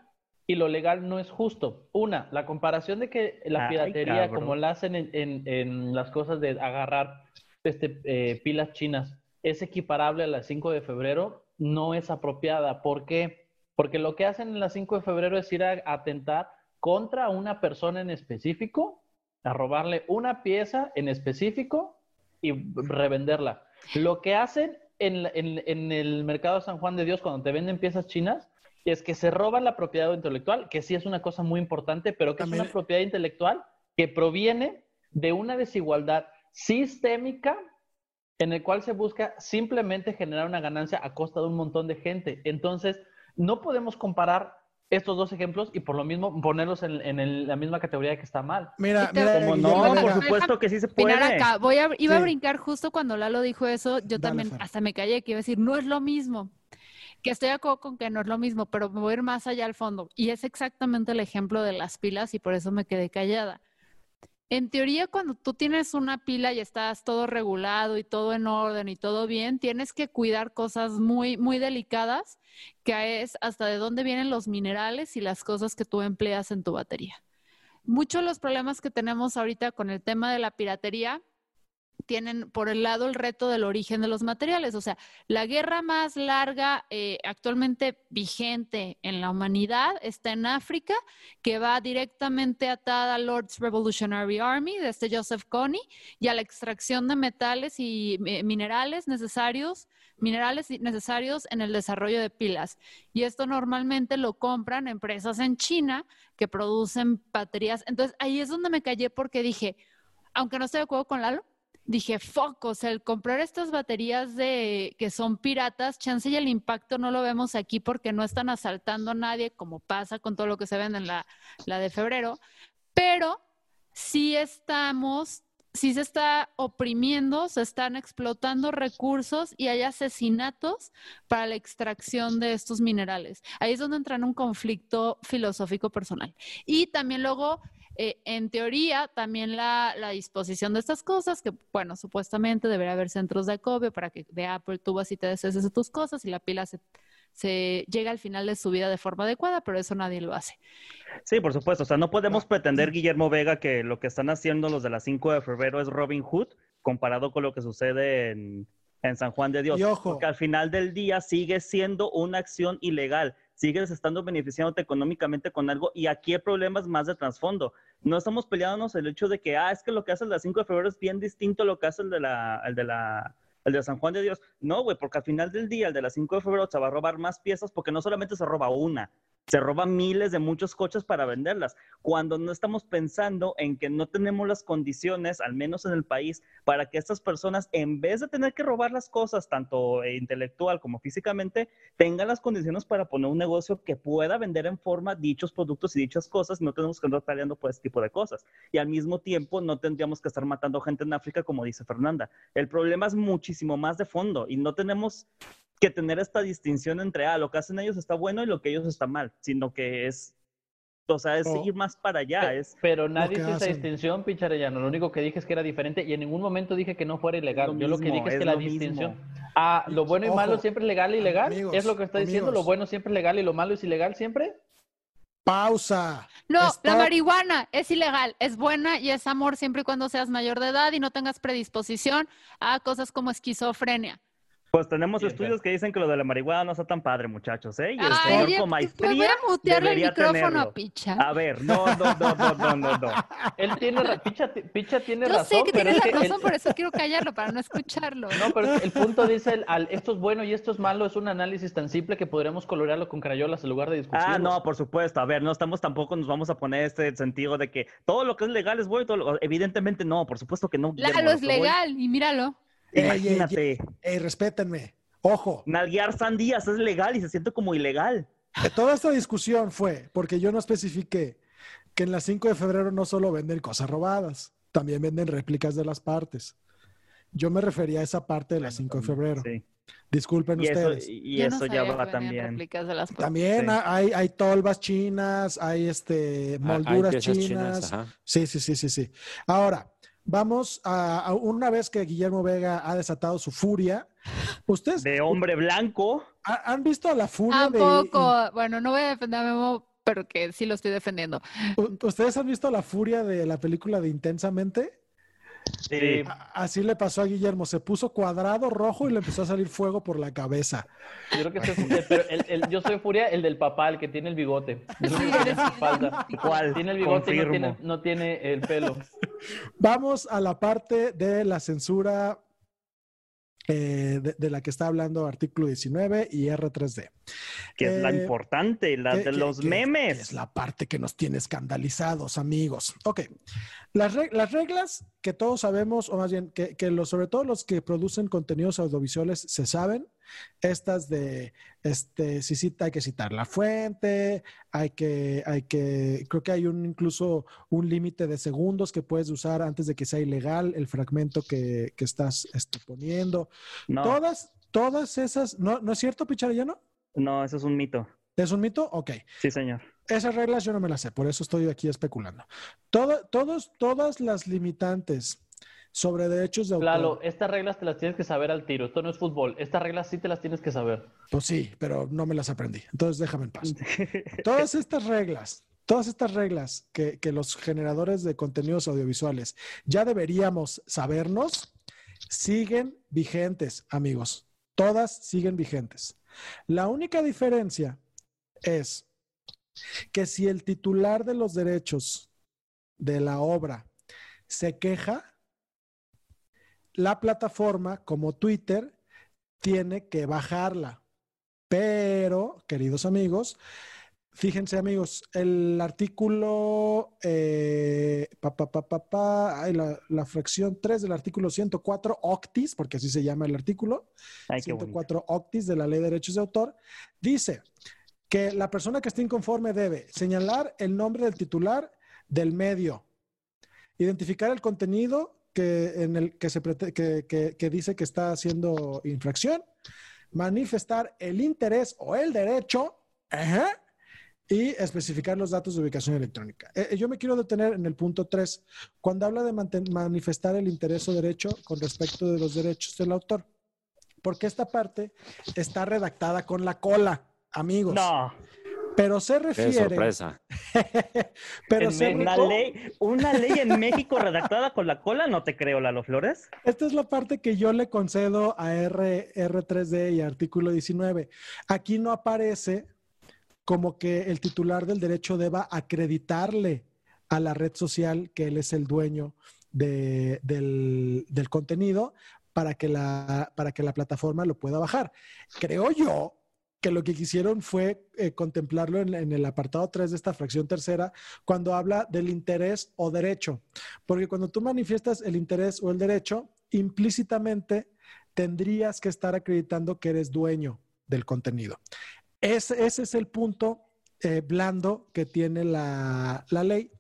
y lo legal no es justo. Una, la comparación de que la piratería, como la hacen en, en- en las cosas de agarrar este, eh, pilas chinas, es equiparable a la 5 de febrero, no es apropiada. ¿Por qué? Porque lo que hacen en la 5 de febrero es ir a atentar contra una persona en específico, a robarle una pieza en específico y revenderla. Lo que hacen en, en- en el mercado San Juan de Dios cuando te venden piezas chinas es que se roban la propiedad intelectual, que sí es una cosa muy importante, pero que También- es una propiedad intelectual que proviene de una desigualdad sistémica en el cual se busca simplemente generar una ganancia a costa de un montón de gente. Entonces, no podemos comparar estos dos ejemplos y por lo mismo ponerlos en, en el- la misma categoría de que está mal. Mira, te- mira, Como no, por supuesto que sí se puede. Acá, voy a, iba a Sí. brincar justo cuando Lalo dijo eso, yo Dale, también Fer. hasta me callé, que iba a decir, no es lo mismo. Que estoy de acuerdo con que no es lo mismo, pero me voy a ir más allá al fondo. Y es exactamente el ejemplo de las pilas y por eso me quedé callada. En teoría, cuando tú tienes una pila y estás todo regulado y todo en orden y todo bien, tienes que cuidar cosas muy, muy delicadas, que es hasta de dónde vienen los minerales y las cosas que tú empleas en tu batería. Muchos de los problemas que tenemos ahorita con el tema de la piratería tienen por el lado el reto del origen de los materiales. O sea, la guerra más larga eh, actualmente vigente en la humanidad está en África, que va directamente atada al Lord's Revolutionary Army de este Joseph Kony y a la extracción de metales y eh, minerales necesarios minerales necesarios en el desarrollo de pilas. Y esto normalmente lo compran empresas en China que producen baterías. Entonces ahí es donde me callé porque dije, aunque no estoy de acuerdo con Lalo, dije, fuck, o sea, el comprar estas baterías de que son piratas, chance y el impacto no lo vemos aquí porque no están asaltando a nadie, como pasa con todo lo que se vende en la, la de febrero, pero sí estamos, sí se está oprimiendo, se están explotando recursos y hay asesinatos para la extracción de estos minerales. Ahí es donde entra en un conflicto filosófico personal. Y también luego eh, en teoría, también la, la, disposición de estas cosas, que bueno, supuestamente debería haber centros de acopio para que de Apple tú vas y te deshaces de tus cosas y la pila se, se llega al final de su vida de forma adecuada, pero eso nadie lo hace. Sí, por supuesto. O sea, no podemos pretender, Guillermo Vega, que lo que están haciendo los de la 5 de febrero es Robin Hood comparado con lo que sucede en, en San Juan de Dios. Y ojo. Porque al final del día sigue siendo una acción ilegal sigues estando beneficiándote económicamente con algo y aquí el problema es más de trasfondo. No estamos peleándonos el hecho de que, ah, es que lo que hace el de la 5 de febrero es bien distinto a lo que hace el de la, el de la, el de San Juan de Dios. No, güey, porque al final del día el de la 5 de febrero se va a robar más piezas porque no solamente se roba una, se roba miles de muchos coches para venderlas, cuando no estamos pensando en que no tenemos las condiciones, al menos en el país, para que estas personas, en vez de tener que robar las cosas, tanto intelectual como físicamente, tengan las condiciones para poner un negocio que pueda vender en forma dichos productos y dichas cosas, no tenemos que andar peleando por este tipo de cosas. Y al mismo tiempo, no tendríamos que estar matando gente en África, como dice Fernanda. El problema es muchísimo más de fondo y no tenemos que tener esta distinción entre, ah, lo que hacen ellos está bueno y lo que ellos está mal, sino que es, o sea, es Oh. ir más para allá. Pero, es, pero nadie hizo esa distinción, Picharellano. Lo único que dije es que era diferente y en ningún momento dije que no fuera ilegal. lo Yo lo que dije es, es que la lo mismo. distinción. Ah, lo bueno y Ojo, malo siempre es legal y ilegal. amigos, es lo que está diciendo. Lo bueno siempre es legal y lo malo es ilegal siempre. Pausa. No, Está- la marihuana es ilegal, es buena y es amor siempre y cuando seas mayor de edad y no tengas predisposición a cosas como esquizofrenia. Pues tenemos estudios que dicen que lo de la marihuana no está tan padre, muchachos, ¿eh? Y el Ay, señor con pues maestría voy a mutearle el micrófono tenerlo. a Picha. A ver, no, no, no, no, no, no, no. Él tiene, ra- Picha, Picha tiene Yo razón. sé que el- razón, por eso quiero callarlo, para no escucharlo. No, pero el punto dice, el- al, esto es bueno y esto es malo, es un análisis tan simple que podríamos colorearlo con crayolas en lugar de discutirlo. Ah, no, por supuesto. A ver, no estamos tampoco, nos vamos a poner este sentido de que todo lo que es legal es bueno. y todo lo- Evidentemente no, por supuesto que no. Lo es voy- legal y míralo. Ey, ey, Imagínate, Ey, respétenme. Ojo, nalguear sandías es legal y se siente como ilegal. eh, toda esta discusión fue porque yo no especifiqué que en la 5 de febrero no solo venden cosas robadas, también venden réplicas de las partes. Yo me refería a esa parte de la 5 de febrero. Sí. Disculpen Y eso, ustedes. y Yo no eso ya va también. de las También Sí. hay, hay tolvas chinas, hay este, Hay- molduras hay chinas. ajá. Sí, sí, sí, sí, sí. Ahora, vamos a, a una vez que Guillermo Vega ha desatado su furia. ¿Ustedes De hombre blanco. ha- han visto a la furia de... Tampoco, bueno, no voy a defender a Memo, pero que sí lo estoy defendiendo. ¿Ustedes han visto la furia de la película de Intensamente? Sí. A- Así le pasó a Guillermo. Se puso cuadrado rojo y le empezó a salir fuego por la cabeza. Yo creo que soy, el- pero el- el- yo soy Furia, el del papá, el que tiene el bigote. El único que falta. ¿Cuál? Tiene el bigote y no tiene, no tiene el pelo. Vamos a la parte de la censura eh, de, de la que está hablando artículo 19 y R3D. Que es la Eh, importante, la que- de que- los que- memes. es la parte que nos tiene escandalizados, amigos. Ok. Las, reg- las reglas que todos sabemos, o más bien que, que los, sobre todo los que producen contenidos audiovisuales se saben, estas de, este, si cita, hay que citar la fuente, hay que, hay que, creo que hay un incluso un límite de segundos que puedes usar antes de que sea ilegal el fragmento que, que estás este, poniendo. No, Todas, todas esas, ¿no, ¿no es cierto, Picharellano? no, eso es un mito. ¿Es un mito? Ok. Sí, señor. Esas reglas yo no me las sé, por eso estoy aquí especulando. Todo- todos, todas las limitantes sobre derechos de autor. Lalo, estas reglas te las tienes que saber al tiro. Esto no es fútbol. Estas reglas sí te las tienes que saber. Pues sí, pero no me las aprendí. Entonces déjame en paz. Todas estas reglas, todas estas reglas que, que los generadores de contenidos audiovisuales ya deberíamos sabernos, siguen vigentes, amigos. Todas siguen vigentes. La única diferencia es que si el titular de los derechos de la obra se queja, la plataforma como Twitter tiene que bajarla. Pero, queridos amigos, fíjense amigos, el artículo, eh, pa, pa, pa, pa, pa, ay, la, la fracción 3 del artículo 104 octis, porque así se llama el artículo, Ay, qué bonito. 104 octis de la ley de derechos de autor, dice que la persona que esté inconforme debe señalar el nombre del titular del medio, identificar el contenido que, en el, que, se prete- que, que- que dice que está haciendo infracción, manifestar el interés o el derecho ajá, y especificar los datos de ubicación electrónica. Eh, yo me quiero detener en el punto 3, cuando habla de manifestar el interés o derecho con respecto de los derechos del autor, porque esta parte está redactada con la cola, amigos. No, Pero se Qué refiere. sorpresa. pero En se una ley, una ley en México redactada con la cola, no te creo, Lalo Flores. Esta es la parte que yo le concedo a R, R3D y artículo 19. Aquí no aparece como que el titular del derecho deba acreditarle a la red social que él es el dueño de- del, del contenido para que, la, para que la plataforma lo pueda bajar. Creo yo que lo que quisieron fue eh, contemplarlo en, el apartado 3 de esta fracción tercera cuando habla del interés o derecho. Porque cuando tú manifiestas el interés o el derecho, implícitamente tendrías que estar acreditando que eres dueño del contenido. Ese, ese es el punto eh, blando que tiene la, la ley.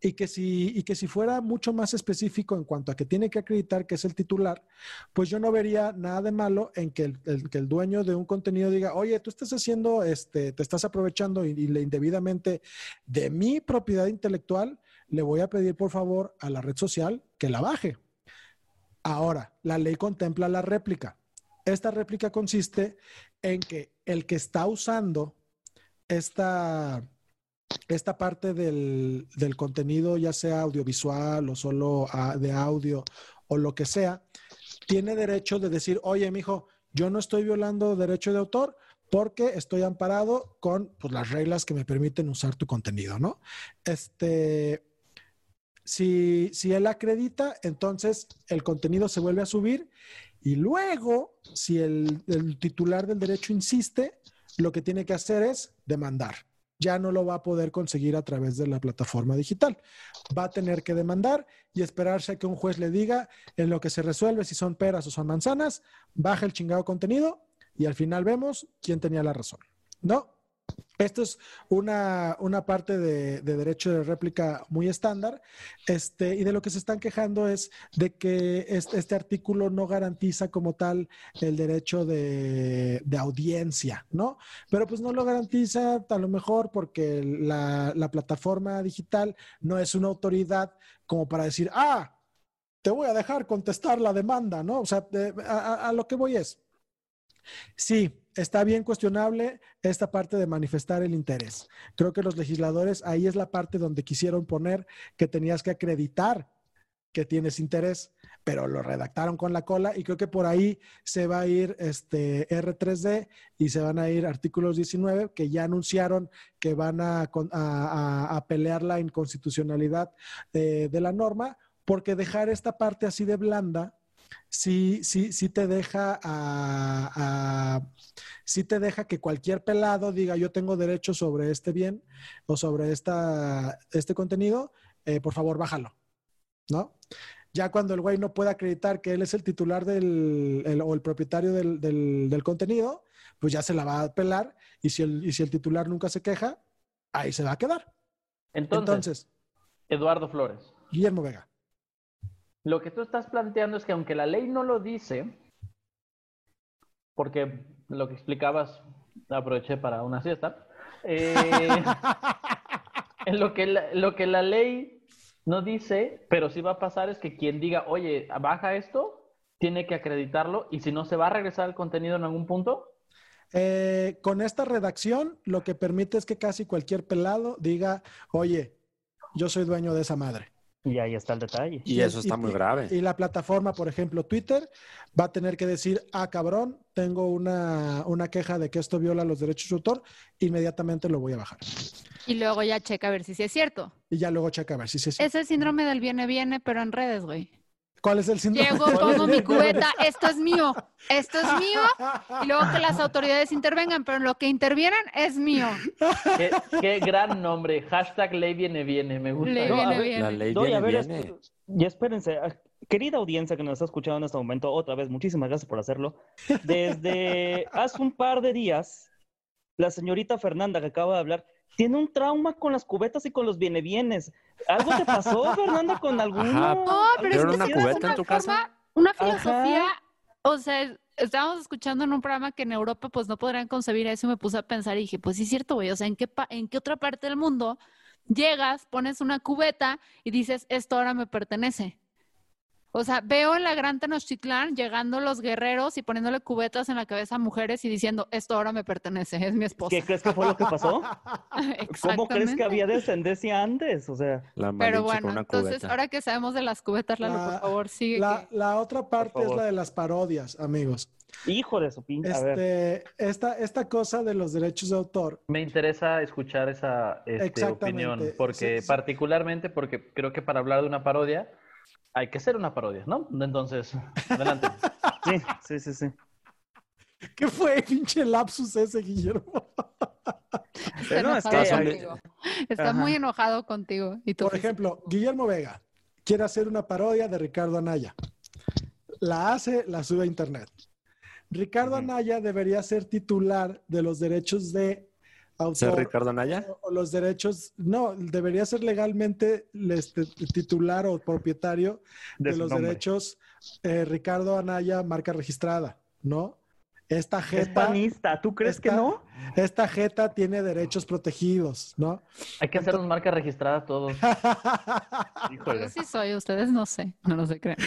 Y que, si, y que si fuera mucho más específico en cuanto a que tiene que acreditar que es el titular, pues yo no vería nada de malo en que el, que el dueño de un contenido diga, oye, tú estás haciendo, este, te estás aprovechando indebidamente de mi propiedad intelectual, le voy a pedir por favor a la red social que la baje. Ahora, la ley contempla la réplica. Esta réplica consiste en que el que está usando esta, esta parte del, contenido, ya sea audiovisual o solo de audio o lo que sea, tiene derecho de decir, oye, mijo, yo no estoy violando derecho de autor porque estoy amparado con pues, las reglas que me permiten usar tu contenido, ¿no? Este, si, él acredita, entonces el contenido se vuelve a subir y luego, si el titular del derecho insiste, lo que tiene que hacer es demandar. Ya no lo va a poder conseguir a través de la plataforma digital. Va a tener que demandar y esperarse a que un juez le diga en lo que se resuelve si son peras o son manzanas, baja el chingado contenido y al final vemos quién tenía la razón. ¿No? Esto es una, una parte de, de derecho de réplica muy estándar, este, y de lo que se están quejando es de que este, artículo no garantiza como tal el derecho de, audiencia, ¿no? Pero pues no lo garantiza a lo mejor porque la, la plataforma digital no es una autoridad como para decir, ah, te voy a dejar contestar la demanda, ¿no? O sea, a lo que voy es, sí, está bien cuestionable esta parte de manifestar el interés. Creo que los legisladores, ahí es la parte donde quisieron poner que tenías que acreditar que tienes interés, pero lo redactaron con la cola y creo que por ahí se va a ir este R3D y se van a ir artículos 19 que ya anunciaron que van a, a- a pelear la inconstitucionalidad eh, de la norma, porque dejar esta parte así de blanda sí, sí, sí te deja a, a- sí te deja que cualquier pelado diga yo tengo derecho sobre este bien o sobre esta, este contenido, eh, por favor bájalo, ¿no? Ya cuando el güey no puede acreditar que él es el titular del, el- o el propietario del, del- del contenido, pues ya se la va a pelar y si, el, y si el titular nunca se queja, ahí se va a quedar. Entonces, Entonces, Eduardo Flores, Guillermo Vega. Lo que tú estás planteando es que aunque la ley no lo dice, porque lo que explicabas, aproveché para una siesta, eh, lo que la, lo que la ley no dice, pero sí va a pasar es que quien diga, oye, baja esto, tiene que acreditarlo y si no, se va a regresar al contenido en algún punto. Eh, con esta redacción, lo que permite es que casi cualquier pelado diga, oye, yo soy dueño de esa madre. Y ahí está el detalle. Y eso está muy grave. Y la plataforma, por ejemplo, Twitter, va a tener que decir, ah, cabrón, tengo una, una queja de que esto viola los derechos de autor, inmediatamente lo voy a bajar. Y luego ya checa a ver si sí es cierto. Y ya luego checa a ver si sí es Es el síndrome del viene, viene, pero en redes, güey. ¿Cuál es el síndrome? Llego, pongo mi cubeta, esto es mío, esto es mío, y luego que las autoridades intervengan, pero en lo que intervienen es mío. Qué, qué gran nombre. Hashtag ley viene, viene. Me gusta. Le No, a viene ver, bien. La ley Doy, a viene, ver, viene. esp- y espérense, ah, querida audiencia que nos está escuchando en este momento, otra vez, muchísimas gracias por hacerlo. Desde hace un par de días, la señorita Fernanda que acaba de hablar, tiene un trauma con las cubetas y con los viene bienes. ¿Algo te pasó, Fernanda, con alguno? Ajá. No, pero es ¿Pero que una cubeta es en tu casa? forma- Una Ajá. filosofía, o sea, estábamos escuchando en un programa que en Europa pues no podrían concebir eso y me puse a pensar y dije, pues sí es cierto, güey, o sea, ¿en qué, pa- ¿en qué otra parte del mundo llegas, pones una cubeta y dices, esto ahora me pertenece? O sea, veo en la gran Tenochtitlán llegando los guerreros y poniéndole cubetas en la cabeza a mujeres y diciendo, esto ahora me pertenece, es mi esposa. ¿Qué crees que fue lo que pasó? ¿Cómo crees que había descendencia antes? O sea, La Pero bueno, entonces, cubeta. ahora que sabemos de las cubetas, Lalo, La- por favor, sigue. La, que- la otra parte es la de las parodias, amigos. hijo de su pinche. A ver, Este, esta, esta cosa de los derechos de autor, Me interesa escuchar esa este, opinión, porque Sí, sí. particularmente porque creo que para hablar de una parodia hay que ser una parodia, ¿no? Entonces, adelante. sí, sí, sí, sí. ¿qué fue pinche lapsus ese, Guillermo? Está no, es enojado que- contigo. Está muy enojado contigo. Y tú Por ejemplo, Guillermo Vega quiere hacer una parodia de Ricardo Anaya. La hace, la sube a internet. Ricardo. Anaya debería ser titular de los derechos de ¿Ser. Ricardo Anaya? o los derechos, no, debería ser legalmente este, titular o propietario de, los nombre. derechos eh, Ricardo Anaya, marca registrada, ¿no? Esta Es jeta, panista, ¿tú crees que no? Esta jeta tiene derechos protegidos, ¿no? Hay que hacernos marca registrada todos. Yo Híjole. sí soy, ustedes no sé, no lo sé creer.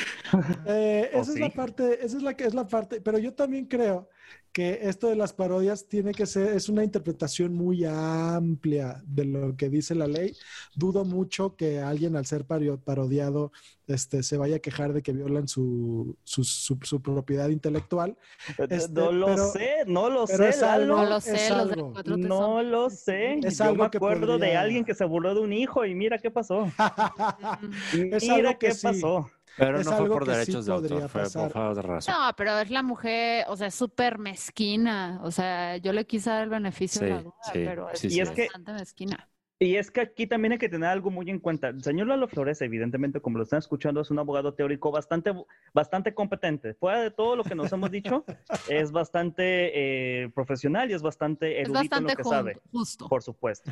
Eh, ¿O esa es la parte, esa es la que es la parte, pero yo también creo que esto de las parodias tiene que ser, es una interpretación muy amplia de lo que dice la ley. Dudo mucho que alguien al ser parodiado este, se vaya a quejar de que violan su, su, su- su propiedad intelectual. Este, no lo pero- sé, no lo sé, No lo sé, los algo. No son- lo sé. Es Yo algo me que acuerdo de alguien que se burló de un hijo y mira qué pasó. Mm. Es mira algo que qué sí. pasó. Pero Es no fue por sí derechos de autor, fue por otra razón. No, pero es la mujer, o sea, es súper mezquina. O sea, yo le quise dar el beneficio de la Sí, duda, sí, pero es sí, sí. Y es que- bastante mezquina. Y es que aquí también hay que tener algo muy en cuenta. El señor Lalo Flores, evidentemente, como lo están escuchando, es un abogado teórico bastante, bastante competente. Fuera de todo lo que nos hemos dicho, es bastante eh, profesional y es bastante Es erudito en bastante lo que sabe, justo. por supuesto.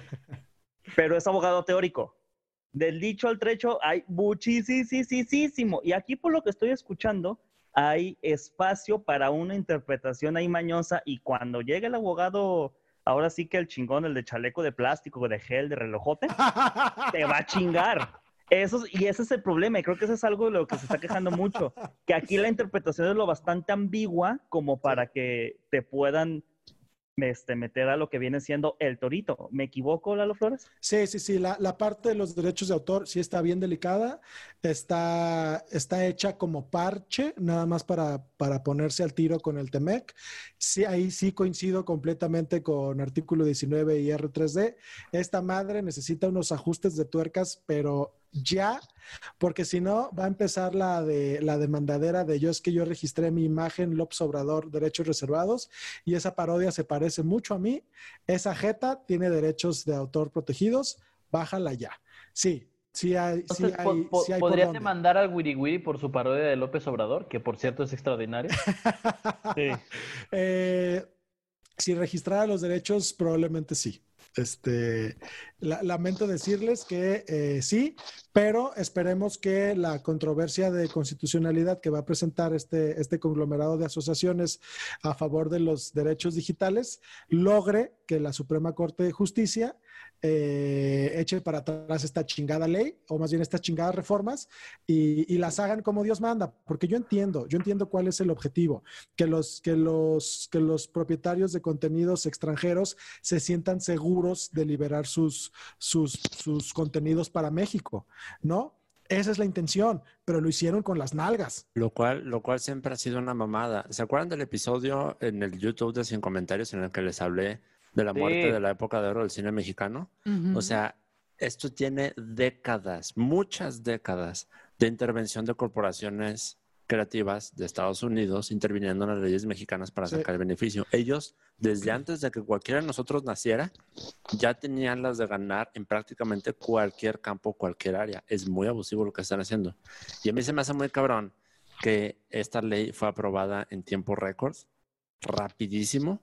Pero es abogado teórico. Del dicho al trecho hay muchísimo. Y aquí, por lo que estoy escuchando, hay espacio para una interpretación ahí mañosa. Y cuando llegue el abogado, ahora sí que el chingón, el de chaleco de plástico, de gel, de relojote, te va a chingar. Eso, es- y ese es el problema, y creo que eso es algo de lo que se está quejando mucho, que aquí la interpretación es lo bastante ambigua como para que te puedan este, meter a lo que viene siendo el torito. ¿Me equivoco, Lalo Flores? Sí, sí, sí. La, la parte de los derechos de autor sí está bien delicada. Está, está hecha como parche, nada más para, para ponerse al tiro con el TEMEC. Sí, ahí sí coincido completamente con artículo 19 y R3D. Esta madre necesita unos ajustes de tuercas, pero ya, porque si no va a empezar la de la demandadera de yo es que yo registré mi imagen López Obrador derechos reservados y esa parodia se parece mucho a mí. Esa jeta tiene derechos de autor protegidos, bájala ya. Sí, sí hay, Entonces, hay, po- sí hay por ¿podrían dónde. demandar al Wiri Wiri por su parodia de López Obrador, que por cierto es extraordinario? Sí. Eh, si registrara los derechos, probablemente sí. Este, la- lamento decirles que eh, sí, pero esperemos que la controversia de constitucionalidad que va a presentar este, este conglomerado de asociaciones a favor de los derechos digitales logre que la Suprema Corte de Justicia eh, para atrás esta chingada ley, o más bien estas chingadas reformas, y, y las hagan como Dios manda, porque yo entiendo, yo entiendo cuál es el objetivo que los, que los, que los propietarios de contenidos extranjeros se sientan seguros de liberar sus, sus, sus contenidos para México, ¿no? Esa es la intención, pero lo hicieron con las nalgas. Lo cual, lo cual siempre ha sido una mamada. ¿Se acuerdan del episodio en el YouTube de Sin Comentarios en el que les hablé de la Sí. muerte de la época de oro del cine mexicano? O sea, esto tiene décadas, muchas décadas de intervención de corporaciones creativas de Estados Unidos interviniendo en las leyes mexicanas para Sí. sacar beneficio. Ellos, desde antes de que cualquiera de nosotros naciera, ya tenían las de ganar en prácticamente cualquier campo, cualquier área. Es muy abusivo lo que están haciendo. Y a mí se me hace muy cabrón que esta ley fue aprobada en tiempo récord, rapidísimo,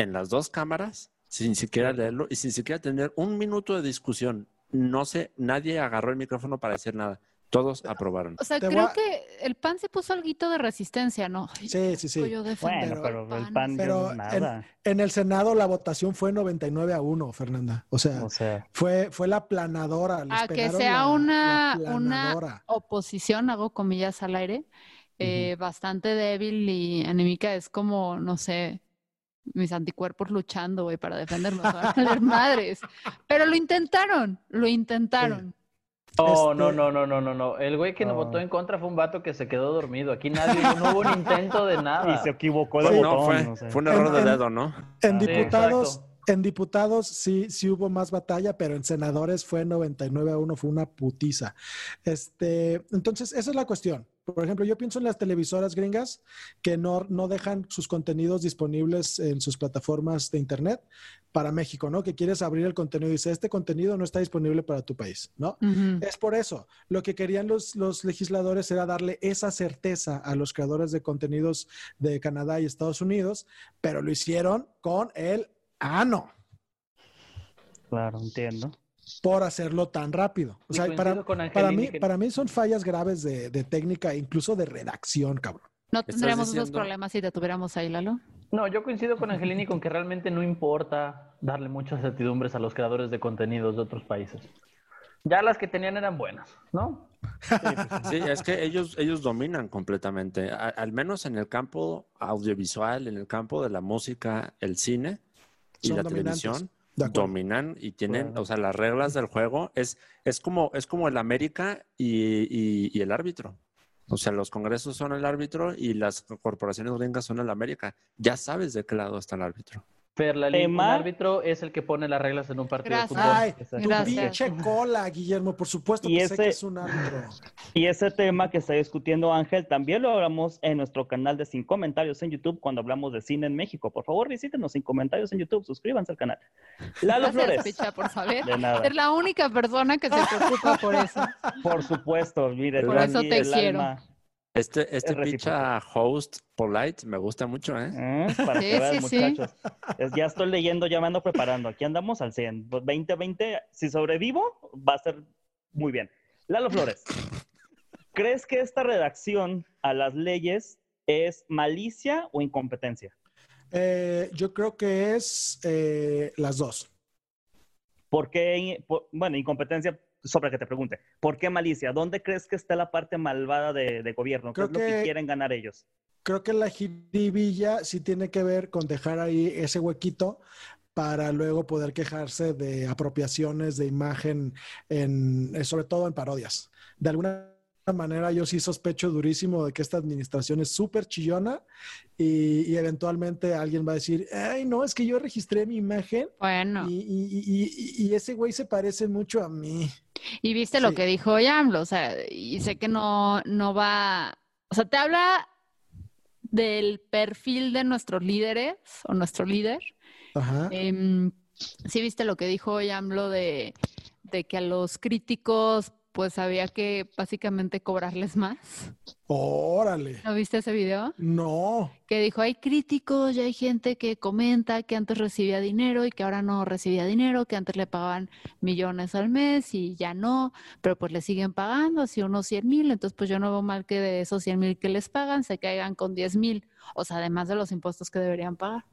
en las dos cámaras, sin siquiera leerlo y sin siquiera tener un minuto de discusión. No sé, nadie agarró el micrófono para decir nada. Todos aprobaron. O sea, Te creo a- que el pan se puso algo de resistencia, ¿no? Ay, Sí, sí, sí. yo Bueno, pero el pan Pero no es nada. En el Senado la votación fue 99 a 1, Fernanda. O sea, O sea, fue, fue la planadora. les A que sea la- una- la una-. Oposición, hago comillas al aire, eh, bastante débil y anémica, es como, no sé, mis anticuerpos luchando, güey, para defendernos, a madres. Pero lo intentaron, lo intentaron. No, Este- no, no, no, no, no, no. El güey que nos Ah. votó en contra fue un vato que se quedó dormido. Aquí nadie, no hubo un intento de y nada. se equivocó de Sí. botón. No, fue, o sea. fue un error En- de dedo, ¿no? En Ah, diputados. En diputados sí, sí hubo más batalla, pero en senadores fue 99 a 1, fue una putiza. Este, entonces, esa es la cuestión. Por ejemplo, yo pienso en las televisoras gringas que no, no dejan sus contenidos disponibles en sus plataformas de internet para México, ¿no? Que quieres abrir el contenido y dice, este contenido no está disponible para tu país, ¿no? Es por eso. Lo que querían los, los legisladores era darle esa certeza a los creadores de contenidos de Canadá y Estados Unidos, pero lo hicieron con el ano Claro, entiendo. por hacerlo tan rápido. O sea, para, para, mí, para mí son fallas graves de, de técnica, incluso de redacción, cabrón. No ¿Estás tendríamos esos diciendo? problemas si te tuviéramos ahí, Lalo. No, yo coincido con Angelini con que realmente no importa darle muchas certidumbres a los creadores de contenidos de otros países. Ya las que tenían eran buenas, ¿no? Sí, es que ellos, ellos dominan completamente, a- al menos en el campo audiovisual, en el campo de la música, el cine y la televisión. Dominan y tienen, o sea, las reglas del juego es, es como, es como el América y, y- y el árbitro. O sea, los congresos son el árbitro y las corporaciones gringas son el América. Ya sabes de qué lado está el árbitro. Fer, la ley, un árbitro es el que pone las reglas en un partido Gracias. de fútbol. Ay, Exacto. tu pinche cola, Guillermo, por supuesto Y que sé ese- que es un árbitro. Y ese tema que está discutiendo Ángel también lo hablamos en nuestro canal de Sin Comentarios en YouTube cuando hablamos de cine en México. Por favor, visítenos Sin Comentarios en YouTube, suscríbanse al canal. Lalo Gracias, Flores. Picha, por saber. De nada. Eres la única persona que se preocupa por eso. Por supuesto, mire, Por eso te el quiero. alma, Este, este Es picha host polite me gusta mucho, ¿eh? ¿eh? Para Sí, que vean, sí, sí. muchachos. Es- ya estoy leyendo, ya me ando preparando. Aquí andamos al 100. 2020, si sobrevivo, va a ser muy bien. Lalo Flores, ¿crees que esta redacción a las leyes es malicia o incompetencia? Eh, yo creo que es eh, las dos. ¿Por qué, por- bueno, incompetencia sobre que te pregunte, ¿por qué malicia? ¿Dónde crees que está la parte malvada de, de gobierno? ¿Qué Creo es lo que que- quieren ganar ellos? Creo que la jiribilla sí tiene que ver con dejar ahí ese huequito para luego poder quejarse de apropiaciones de imagen, en, eh, sobre todo en parodias. De alguna manera yo sí sospecho durísimo de que esta administración es súper chillona y, y eventualmente alguien va a decir, ay, no, es que yo registré mi imagen Bueno, y, y- y- y- y ese güey se parece mucho a mí. Y viste lo que dijo AMLO, o sea, y sé que no, no va, o sea, te habla del perfil de nuestros líderes o nuestro líder. Ajá. Em, sí viste lo que dijo hoy AMLO de, de que a los críticos pues había que básicamente cobrarles más. Órale. ¿No viste ese video? No. Que dijo, hay críticos y hay gente que comenta que antes recibía dinero y que ahora no recibía dinero, que antes le pagaban millones al mes y ya no, pero pues le siguen pagando, así unos 100 mil, entonces pues yo no veo mal que de esos 100 mil que les pagan se caigan con 10 mil, o sea, además de los impuestos que deberían pagar.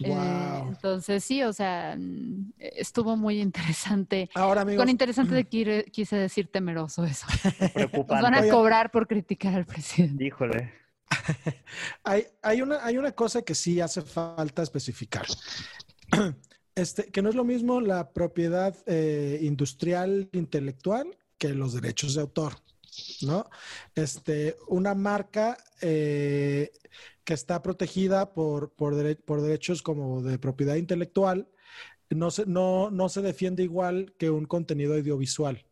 Eh, entonces sí, o sea, mm, estuvo muy interesante. Ahora, amigos, Con interesante quise, quise decir temeroso eso. Nos van Preocupante. a cobrar por criticar al presidente. Híjole. Hay, hay, una, hay una cosa que sí hace falta especificar. Este, que no es lo mismo la propiedad eh, industrial intelectual que los derechos de autor, ¿no? Este, una marca eh, que está protegida por, por, dere- por derechos como de propiedad intelectual no se, no, no se defiende igual que un contenido audiovisual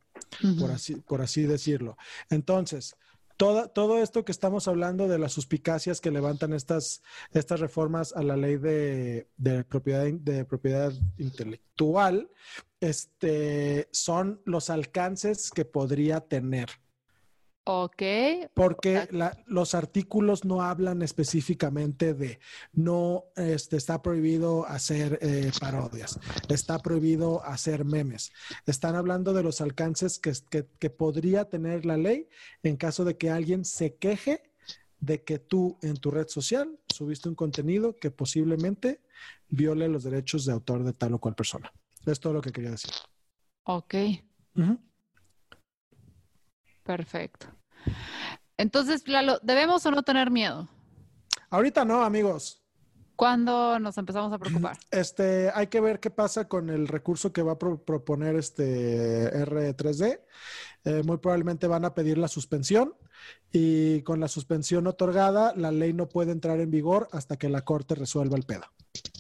por así, por así decirlo. Entonces, toda, todo esto que estamos hablando de las suspicacias que levantan estas, estas reformas a la ley de, de propiedad, de propiedad intelectual, este, son los alcances que podría tener. Ok, Porque la- los artículos no hablan específicamente de no este, está prohibido hacer eh, parodias, está prohibido hacer memes. Están hablando de los alcances que, que- que podría tener la ley en caso de que alguien se queje de que tú en tu red social subiste un contenido que posiblemente viole los derechos de autor de tal o cual persona. Es todo lo que quería decir. ok. Perfecto. Entonces, Lalo, ¿debemos o no tener miedo? Ahorita no, amigos. ¿Cuándo nos empezamos a preocupar? Este, hay que ver qué pasa con el recurso que va a pro- proponer este R3D. Eh, muy probablemente van a pedir la suspensión y con la suspensión otorgada, la ley no puede entrar en vigor hasta que la corte resuelva el pedo.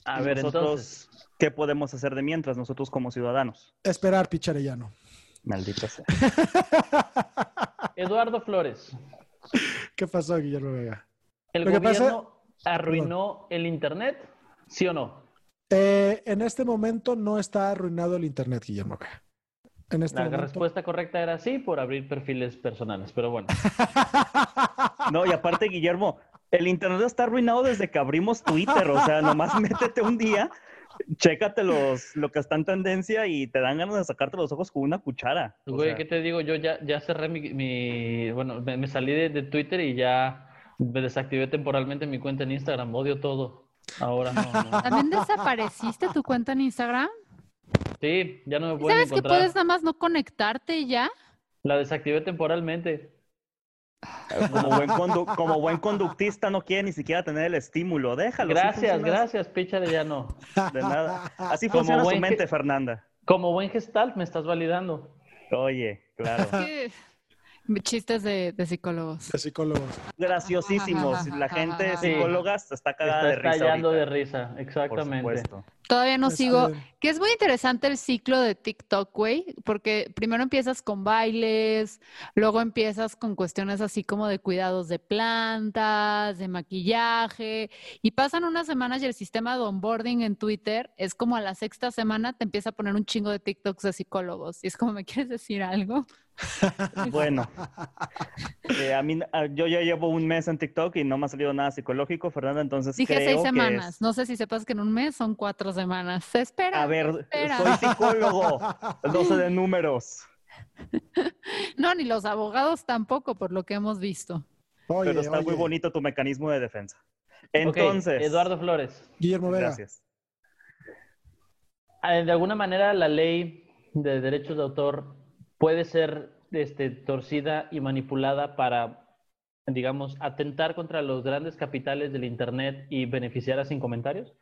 A ¿Y ver, nosotros entonces, qué podemos hacer de mientras nosotros como ciudadanos? Esperar, picharellano. Maldita sea. Eduardo Flores, ¿Qué pasó, Guillermo Vega? ¿el Lo que pasa- gobierno arruinó el Internet? ¿Sí o no? Eh, en este momento no está arruinado el Internet, Guillermo Vega. En este La momento. respuesta correcta era sí por abrir perfiles personales, pero bueno. No, y aparte, Guillermo, el internet está arruinado desde que abrimos Twitter. O sea, nomás métete un día, chécate los, lo que está en tendencia y te dan ganas de sacarte los ojos con una cuchara. O Güey, sea, ¿qué te digo? Yo ya, ya cerré mi, mi- bueno, me, me salí de, de Twitter y ya me desactivé temporalmente mi cuenta en Instagram. Odio todo. Ahora no, no. ¿También desapareciste tu cuenta en Instagram? Sí, ya no me ¿Y pueden ¿Sabes que encontrar. puedes nada más no conectarte y ya? La desactivé temporalmente. Como, buen condu- como buen conductista no quiere ni siquiera tener el estímulo. Déjalo. Gracias, gracias, Pichare, ya no. De nada. Así Como funciona su mente, Fernanda. Como buen gestalt me estás validando. Oye, claro. ¿Qué, Chistes de, de psicólogos. De psicólogos. Graciosísimos. Ajá, La gente ajá. psicóloga está cagada Está de risa. estallando ahorita, de risa, por exactamente. supuesto. Todavía no Está sigo. bien. Que es muy interesante el ciclo de TikTok, güey, porque primero empiezas con bailes, luego empiezas con cuestiones así como de cuidados de plantas, de maquillaje, y pasan unas semanas y el sistema de onboarding en Twitter es como a la sexta semana te empieza a poner un chingo de TikToks de psicólogos. Y es como, ¿me quieres decir algo? Bueno, eh, a mí, a- yo ya llevo un mes en TikTok y no me ha salido nada psicológico, Fernanda, entonces Dije creo seis que semanas. es- No sé si sepas que en un mes son cuatro semanas. Se espera. A ver, espera. soy psicólogo, no sé de números, No, ni los abogados tampoco, por lo que hemos visto. Oye, pero está muy bonito tu mecanismo de defensa. Entonces, Eduardo Flores. Guillermo Vega. gracias. Eh, De alguna manera la ley de derechos de autor puede ser este, torcida y manipulada para, digamos, atentar contra los grandes capitales del Internet y beneficiar a sin comentarios.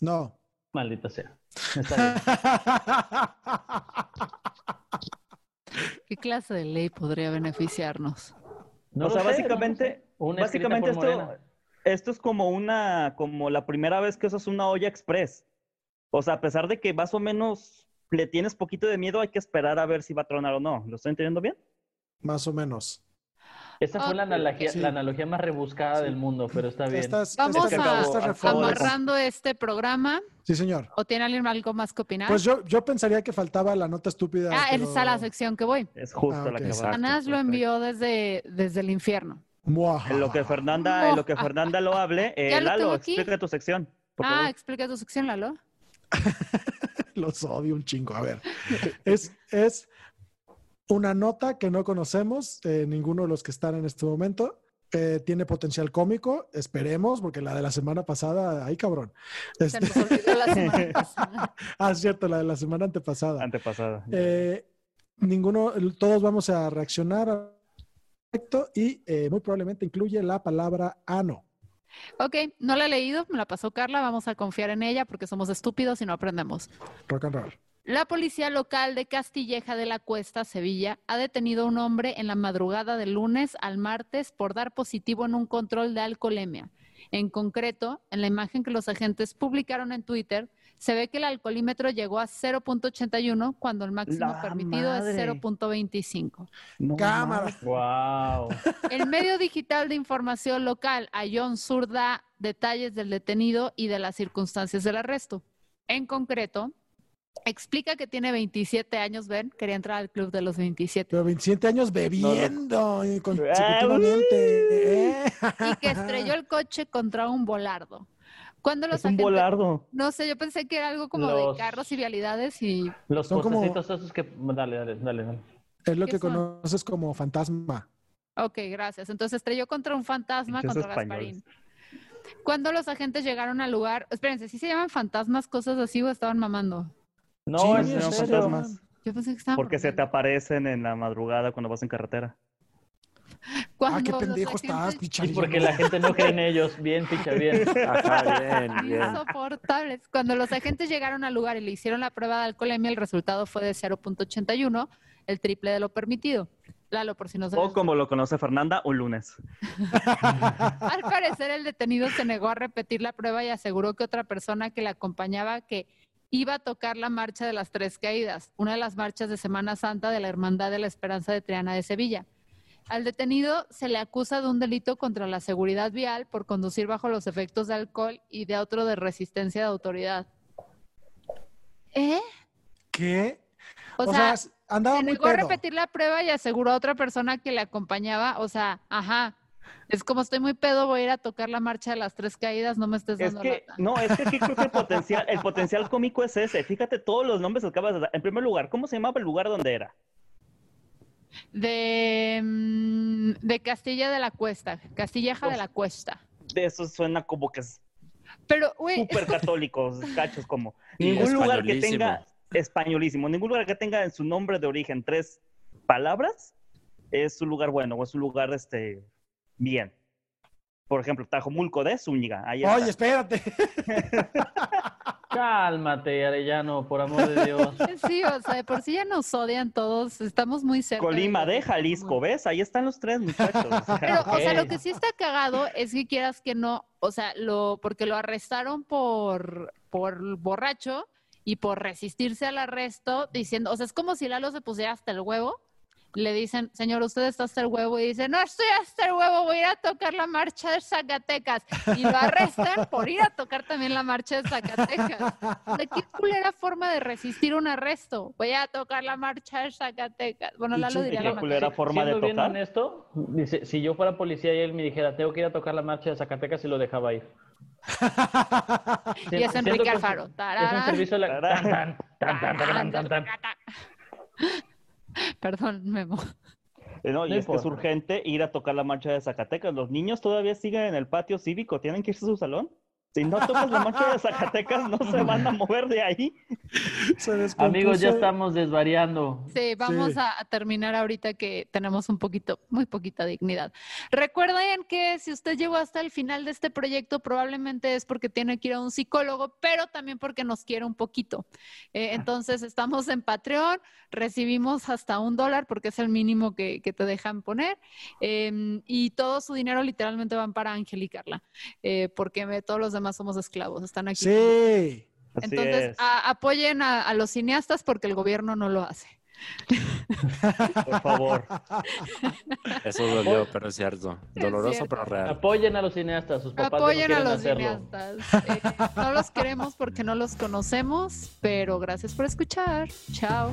No. Maldita sea. Está bien. ¿Qué clase de ley podría beneficiarnos? No o sea, sé, básicamente, no sé. Básicamente esto, esto es como una, como la primera vez que usas una olla express. O sea, a pesar de que más o menos le tienes poquito de miedo, hay que esperar a ver si va a tronar o no. ¿Lo estoy entendiendo bien? Más o menos. Esta fue la analogía, Sí. la analogía más rebuscada Sí. del mundo, pero está bien. Estas, Vamos que estas- acabo- reformas. de- Amarrando este programa, Sí, señor. ¿o tiene alguien algo más que opinar? Pues yo, yo pensaría que faltaba la nota estúpida. ah, pero- esa es la sección que voy. Es justo Ah, la ok. que va. Anás lo envió desde, desde el infierno. Muaja. En lo que Fernanda, en lo que Fernanda lo hable, eh, lo Lalo, explica tu sección. Ah, favor. explica tu sección, Lalo. Los odio un chingo. A ver. Es, es una nota que no conocemos, eh, ninguno de los que están en este momento. Eh, tiene potencial cómico, esperemos, porque la de la semana pasada, ay cabrón. Se Este- nos olvidó la semana pasada. ah, cierto, la de la semana antepasada. Antepasada. Eh, ninguno, todos vamos a reaccionar al respecto y eh, muy probablemente incluye la palabra ano. Ok, no la he leído, me la pasó Carla, vamos a confiar en ella porque somos estúpidos y no aprendemos. Rock and roll. La policía local de Castilleja de la Cuesta, Sevilla, ha detenido a un hombre en la madrugada del lunes al martes por dar positivo en un control de alcoholemia. En concreto, en la imagen que los agentes publicaron en Twitter, se ve que el alcoholímetro llegó a 0.81 cuando el máximo ¡La permitido madre! es 0.25. No Cámara. Wow. El medio digital de información local, Ayón Sur, da detalles del detenido y de las circunstancias del arresto. En concreto, explica que tiene 27 años, ven, quería entrar al club de los 27, Pero 27 años bebiendo y consecutivamente. ¿eh? y que estrelló el coche contra un volardo. Cuando los Es un volardo. No sé, yo pensé que era algo como Los- de carros y vialidades y Los Son como- esos que... Dale, dale, dale. dale. Es lo ¿Qué que son? conoces como fantasma. Ok, gracias. Entonces estrelló contra un fantasma, contra españoles. Gasparín. Cuando los agentes llegaron al lugar, espérense, ¿sí se llaman fantasmas, cosas así o estaban mamando? No, Sí, es no, fantasmas. Yo pensé que estaban Porque se te aparecen en la madrugada cuando vas en carretera. Ah, Cuando qué los pendejo estás, Y picharilla. porque la gente no cree en ellos. Bien, picha, bien. Ajá, bien, bien. Insoportables. Cuando los agentes llegaron al lugar y le hicieron la prueba de alcoholemia, el resultado fue de 0.81, el triple de lo permitido. Lalo, por si no O sabes. como lo conoce Fernanda, un lunes. Al parecer, el detenido se negó a repetir la prueba y aseguró que otra persona que le acompañaba que iba a tocar la marcha de las tres caídas, una de las marchas de Semana Santa de la Hermandad de la Esperanza de Triana de Sevilla. Al detenido se le acusa de un delito contra la seguridad vial por conducir bajo los efectos de alcohol y de otro de resistencia de autoridad. ¿Eh? ¿Qué? O, O, sea, sea, andaba se muy negó a repetir la prueba y aseguró a otra persona que le acompañaba. O sea, ajá. Es como estoy muy pedo, voy a ir a tocar la marcha de las tres caídas, no me estés Es dando que, lata. no, es que aquí creo que el potencial, el potencial cómico es ese. Fíjate todos los nombres que acabas de dar. En primer lugar, ¿cómo se llamaba el lugar donde era? De, mm, de Castilla de la Cuesta, Castilleja de la Cuesta. De eso suena como que es Pero, güey, súper católicos, cachos, como. Ningún lugar que tenga, españolísimo, ningún lugar que tenga en su nombre de origen tres palabras es un lugar bueno o es un lugar, este, bien. Por ejemplo, Tajomulco de Zúñiga. Ahí está. Oye, espérate. Cálmate, Arellano, por amor de Dios. Sí, o sea, de por sí ya nos odian todos, estamos muy cerca. Colima de Jalisco, ¿ves? Ahí están los tres muchachos. o sea, Pero, o sea, lo que sí está cagado es que quieras que no, o sea, lo, porque lo arrestaron por, por borracho y por resistirse al arresto, diciendo, o sea, es como si Lalo se pusiera hasta el huevo. Le dicen, señor, usted está hasta el huevo, y dice, no estoy hasta el huevo, voy a ir a tocar la marcha de Zacatecas. Y lo arrestan por ir a tocar también la marcha de Zacatecas. ¿De qué culera forma de resistir un arresto? Voy a tocar la marcha de Zacatecas. Bueno, Lalo Pinche diría qué la culera forma de bien tocar. honesto, dice, si yo fuera policía y él me dijera, tengo que ir a tocar la marcha de Zacatecas, y lo dejaba ir. Y es Enrique que Alfaro. Es un servicio de la... tan, tan, tan, tan, tan, tan, tan. Perdón, Memo. Eh, No, y No es que es urgente ir a tocar la marcha de Zacatecas. Los niños todavía siguen en el patio cívico, tienen que irse a su salón. Si no tocas la marcha de Zacatecas, no se van a mover de ahí. Amigos, ya estamos desvariando. Sí, vamos Sí. A, a terminar ahorita que tenemos un poquito, muy poquita dignidad. Recuerden que si usted llegó hasta el final de este proyecto, probablemente es porque tiene que ir a un psicólogo, pero también porque nos quiere un poquito. Eh, entonces, estamos en Patreon, recibimos hasta un dólar porque es el mínimo que, que te dejan poner, em, y todo su dinero literalmente van para Ángel y Carla, eh, porque me- todos los demás somos esclavos, están aquí. Sí. Así Entonces, a- apoyen a, a los cineastas porque el gobierno no lo hace. Por favor. Eso dolió, pero es cierto. Doloroso, cierto. pero real. Apoyen a los cineastas, sus papás no Apoyen a los hacerlo. cineastas. Eh, no los queremos porque no los conocemos, pero gracias por escuchar. Chao.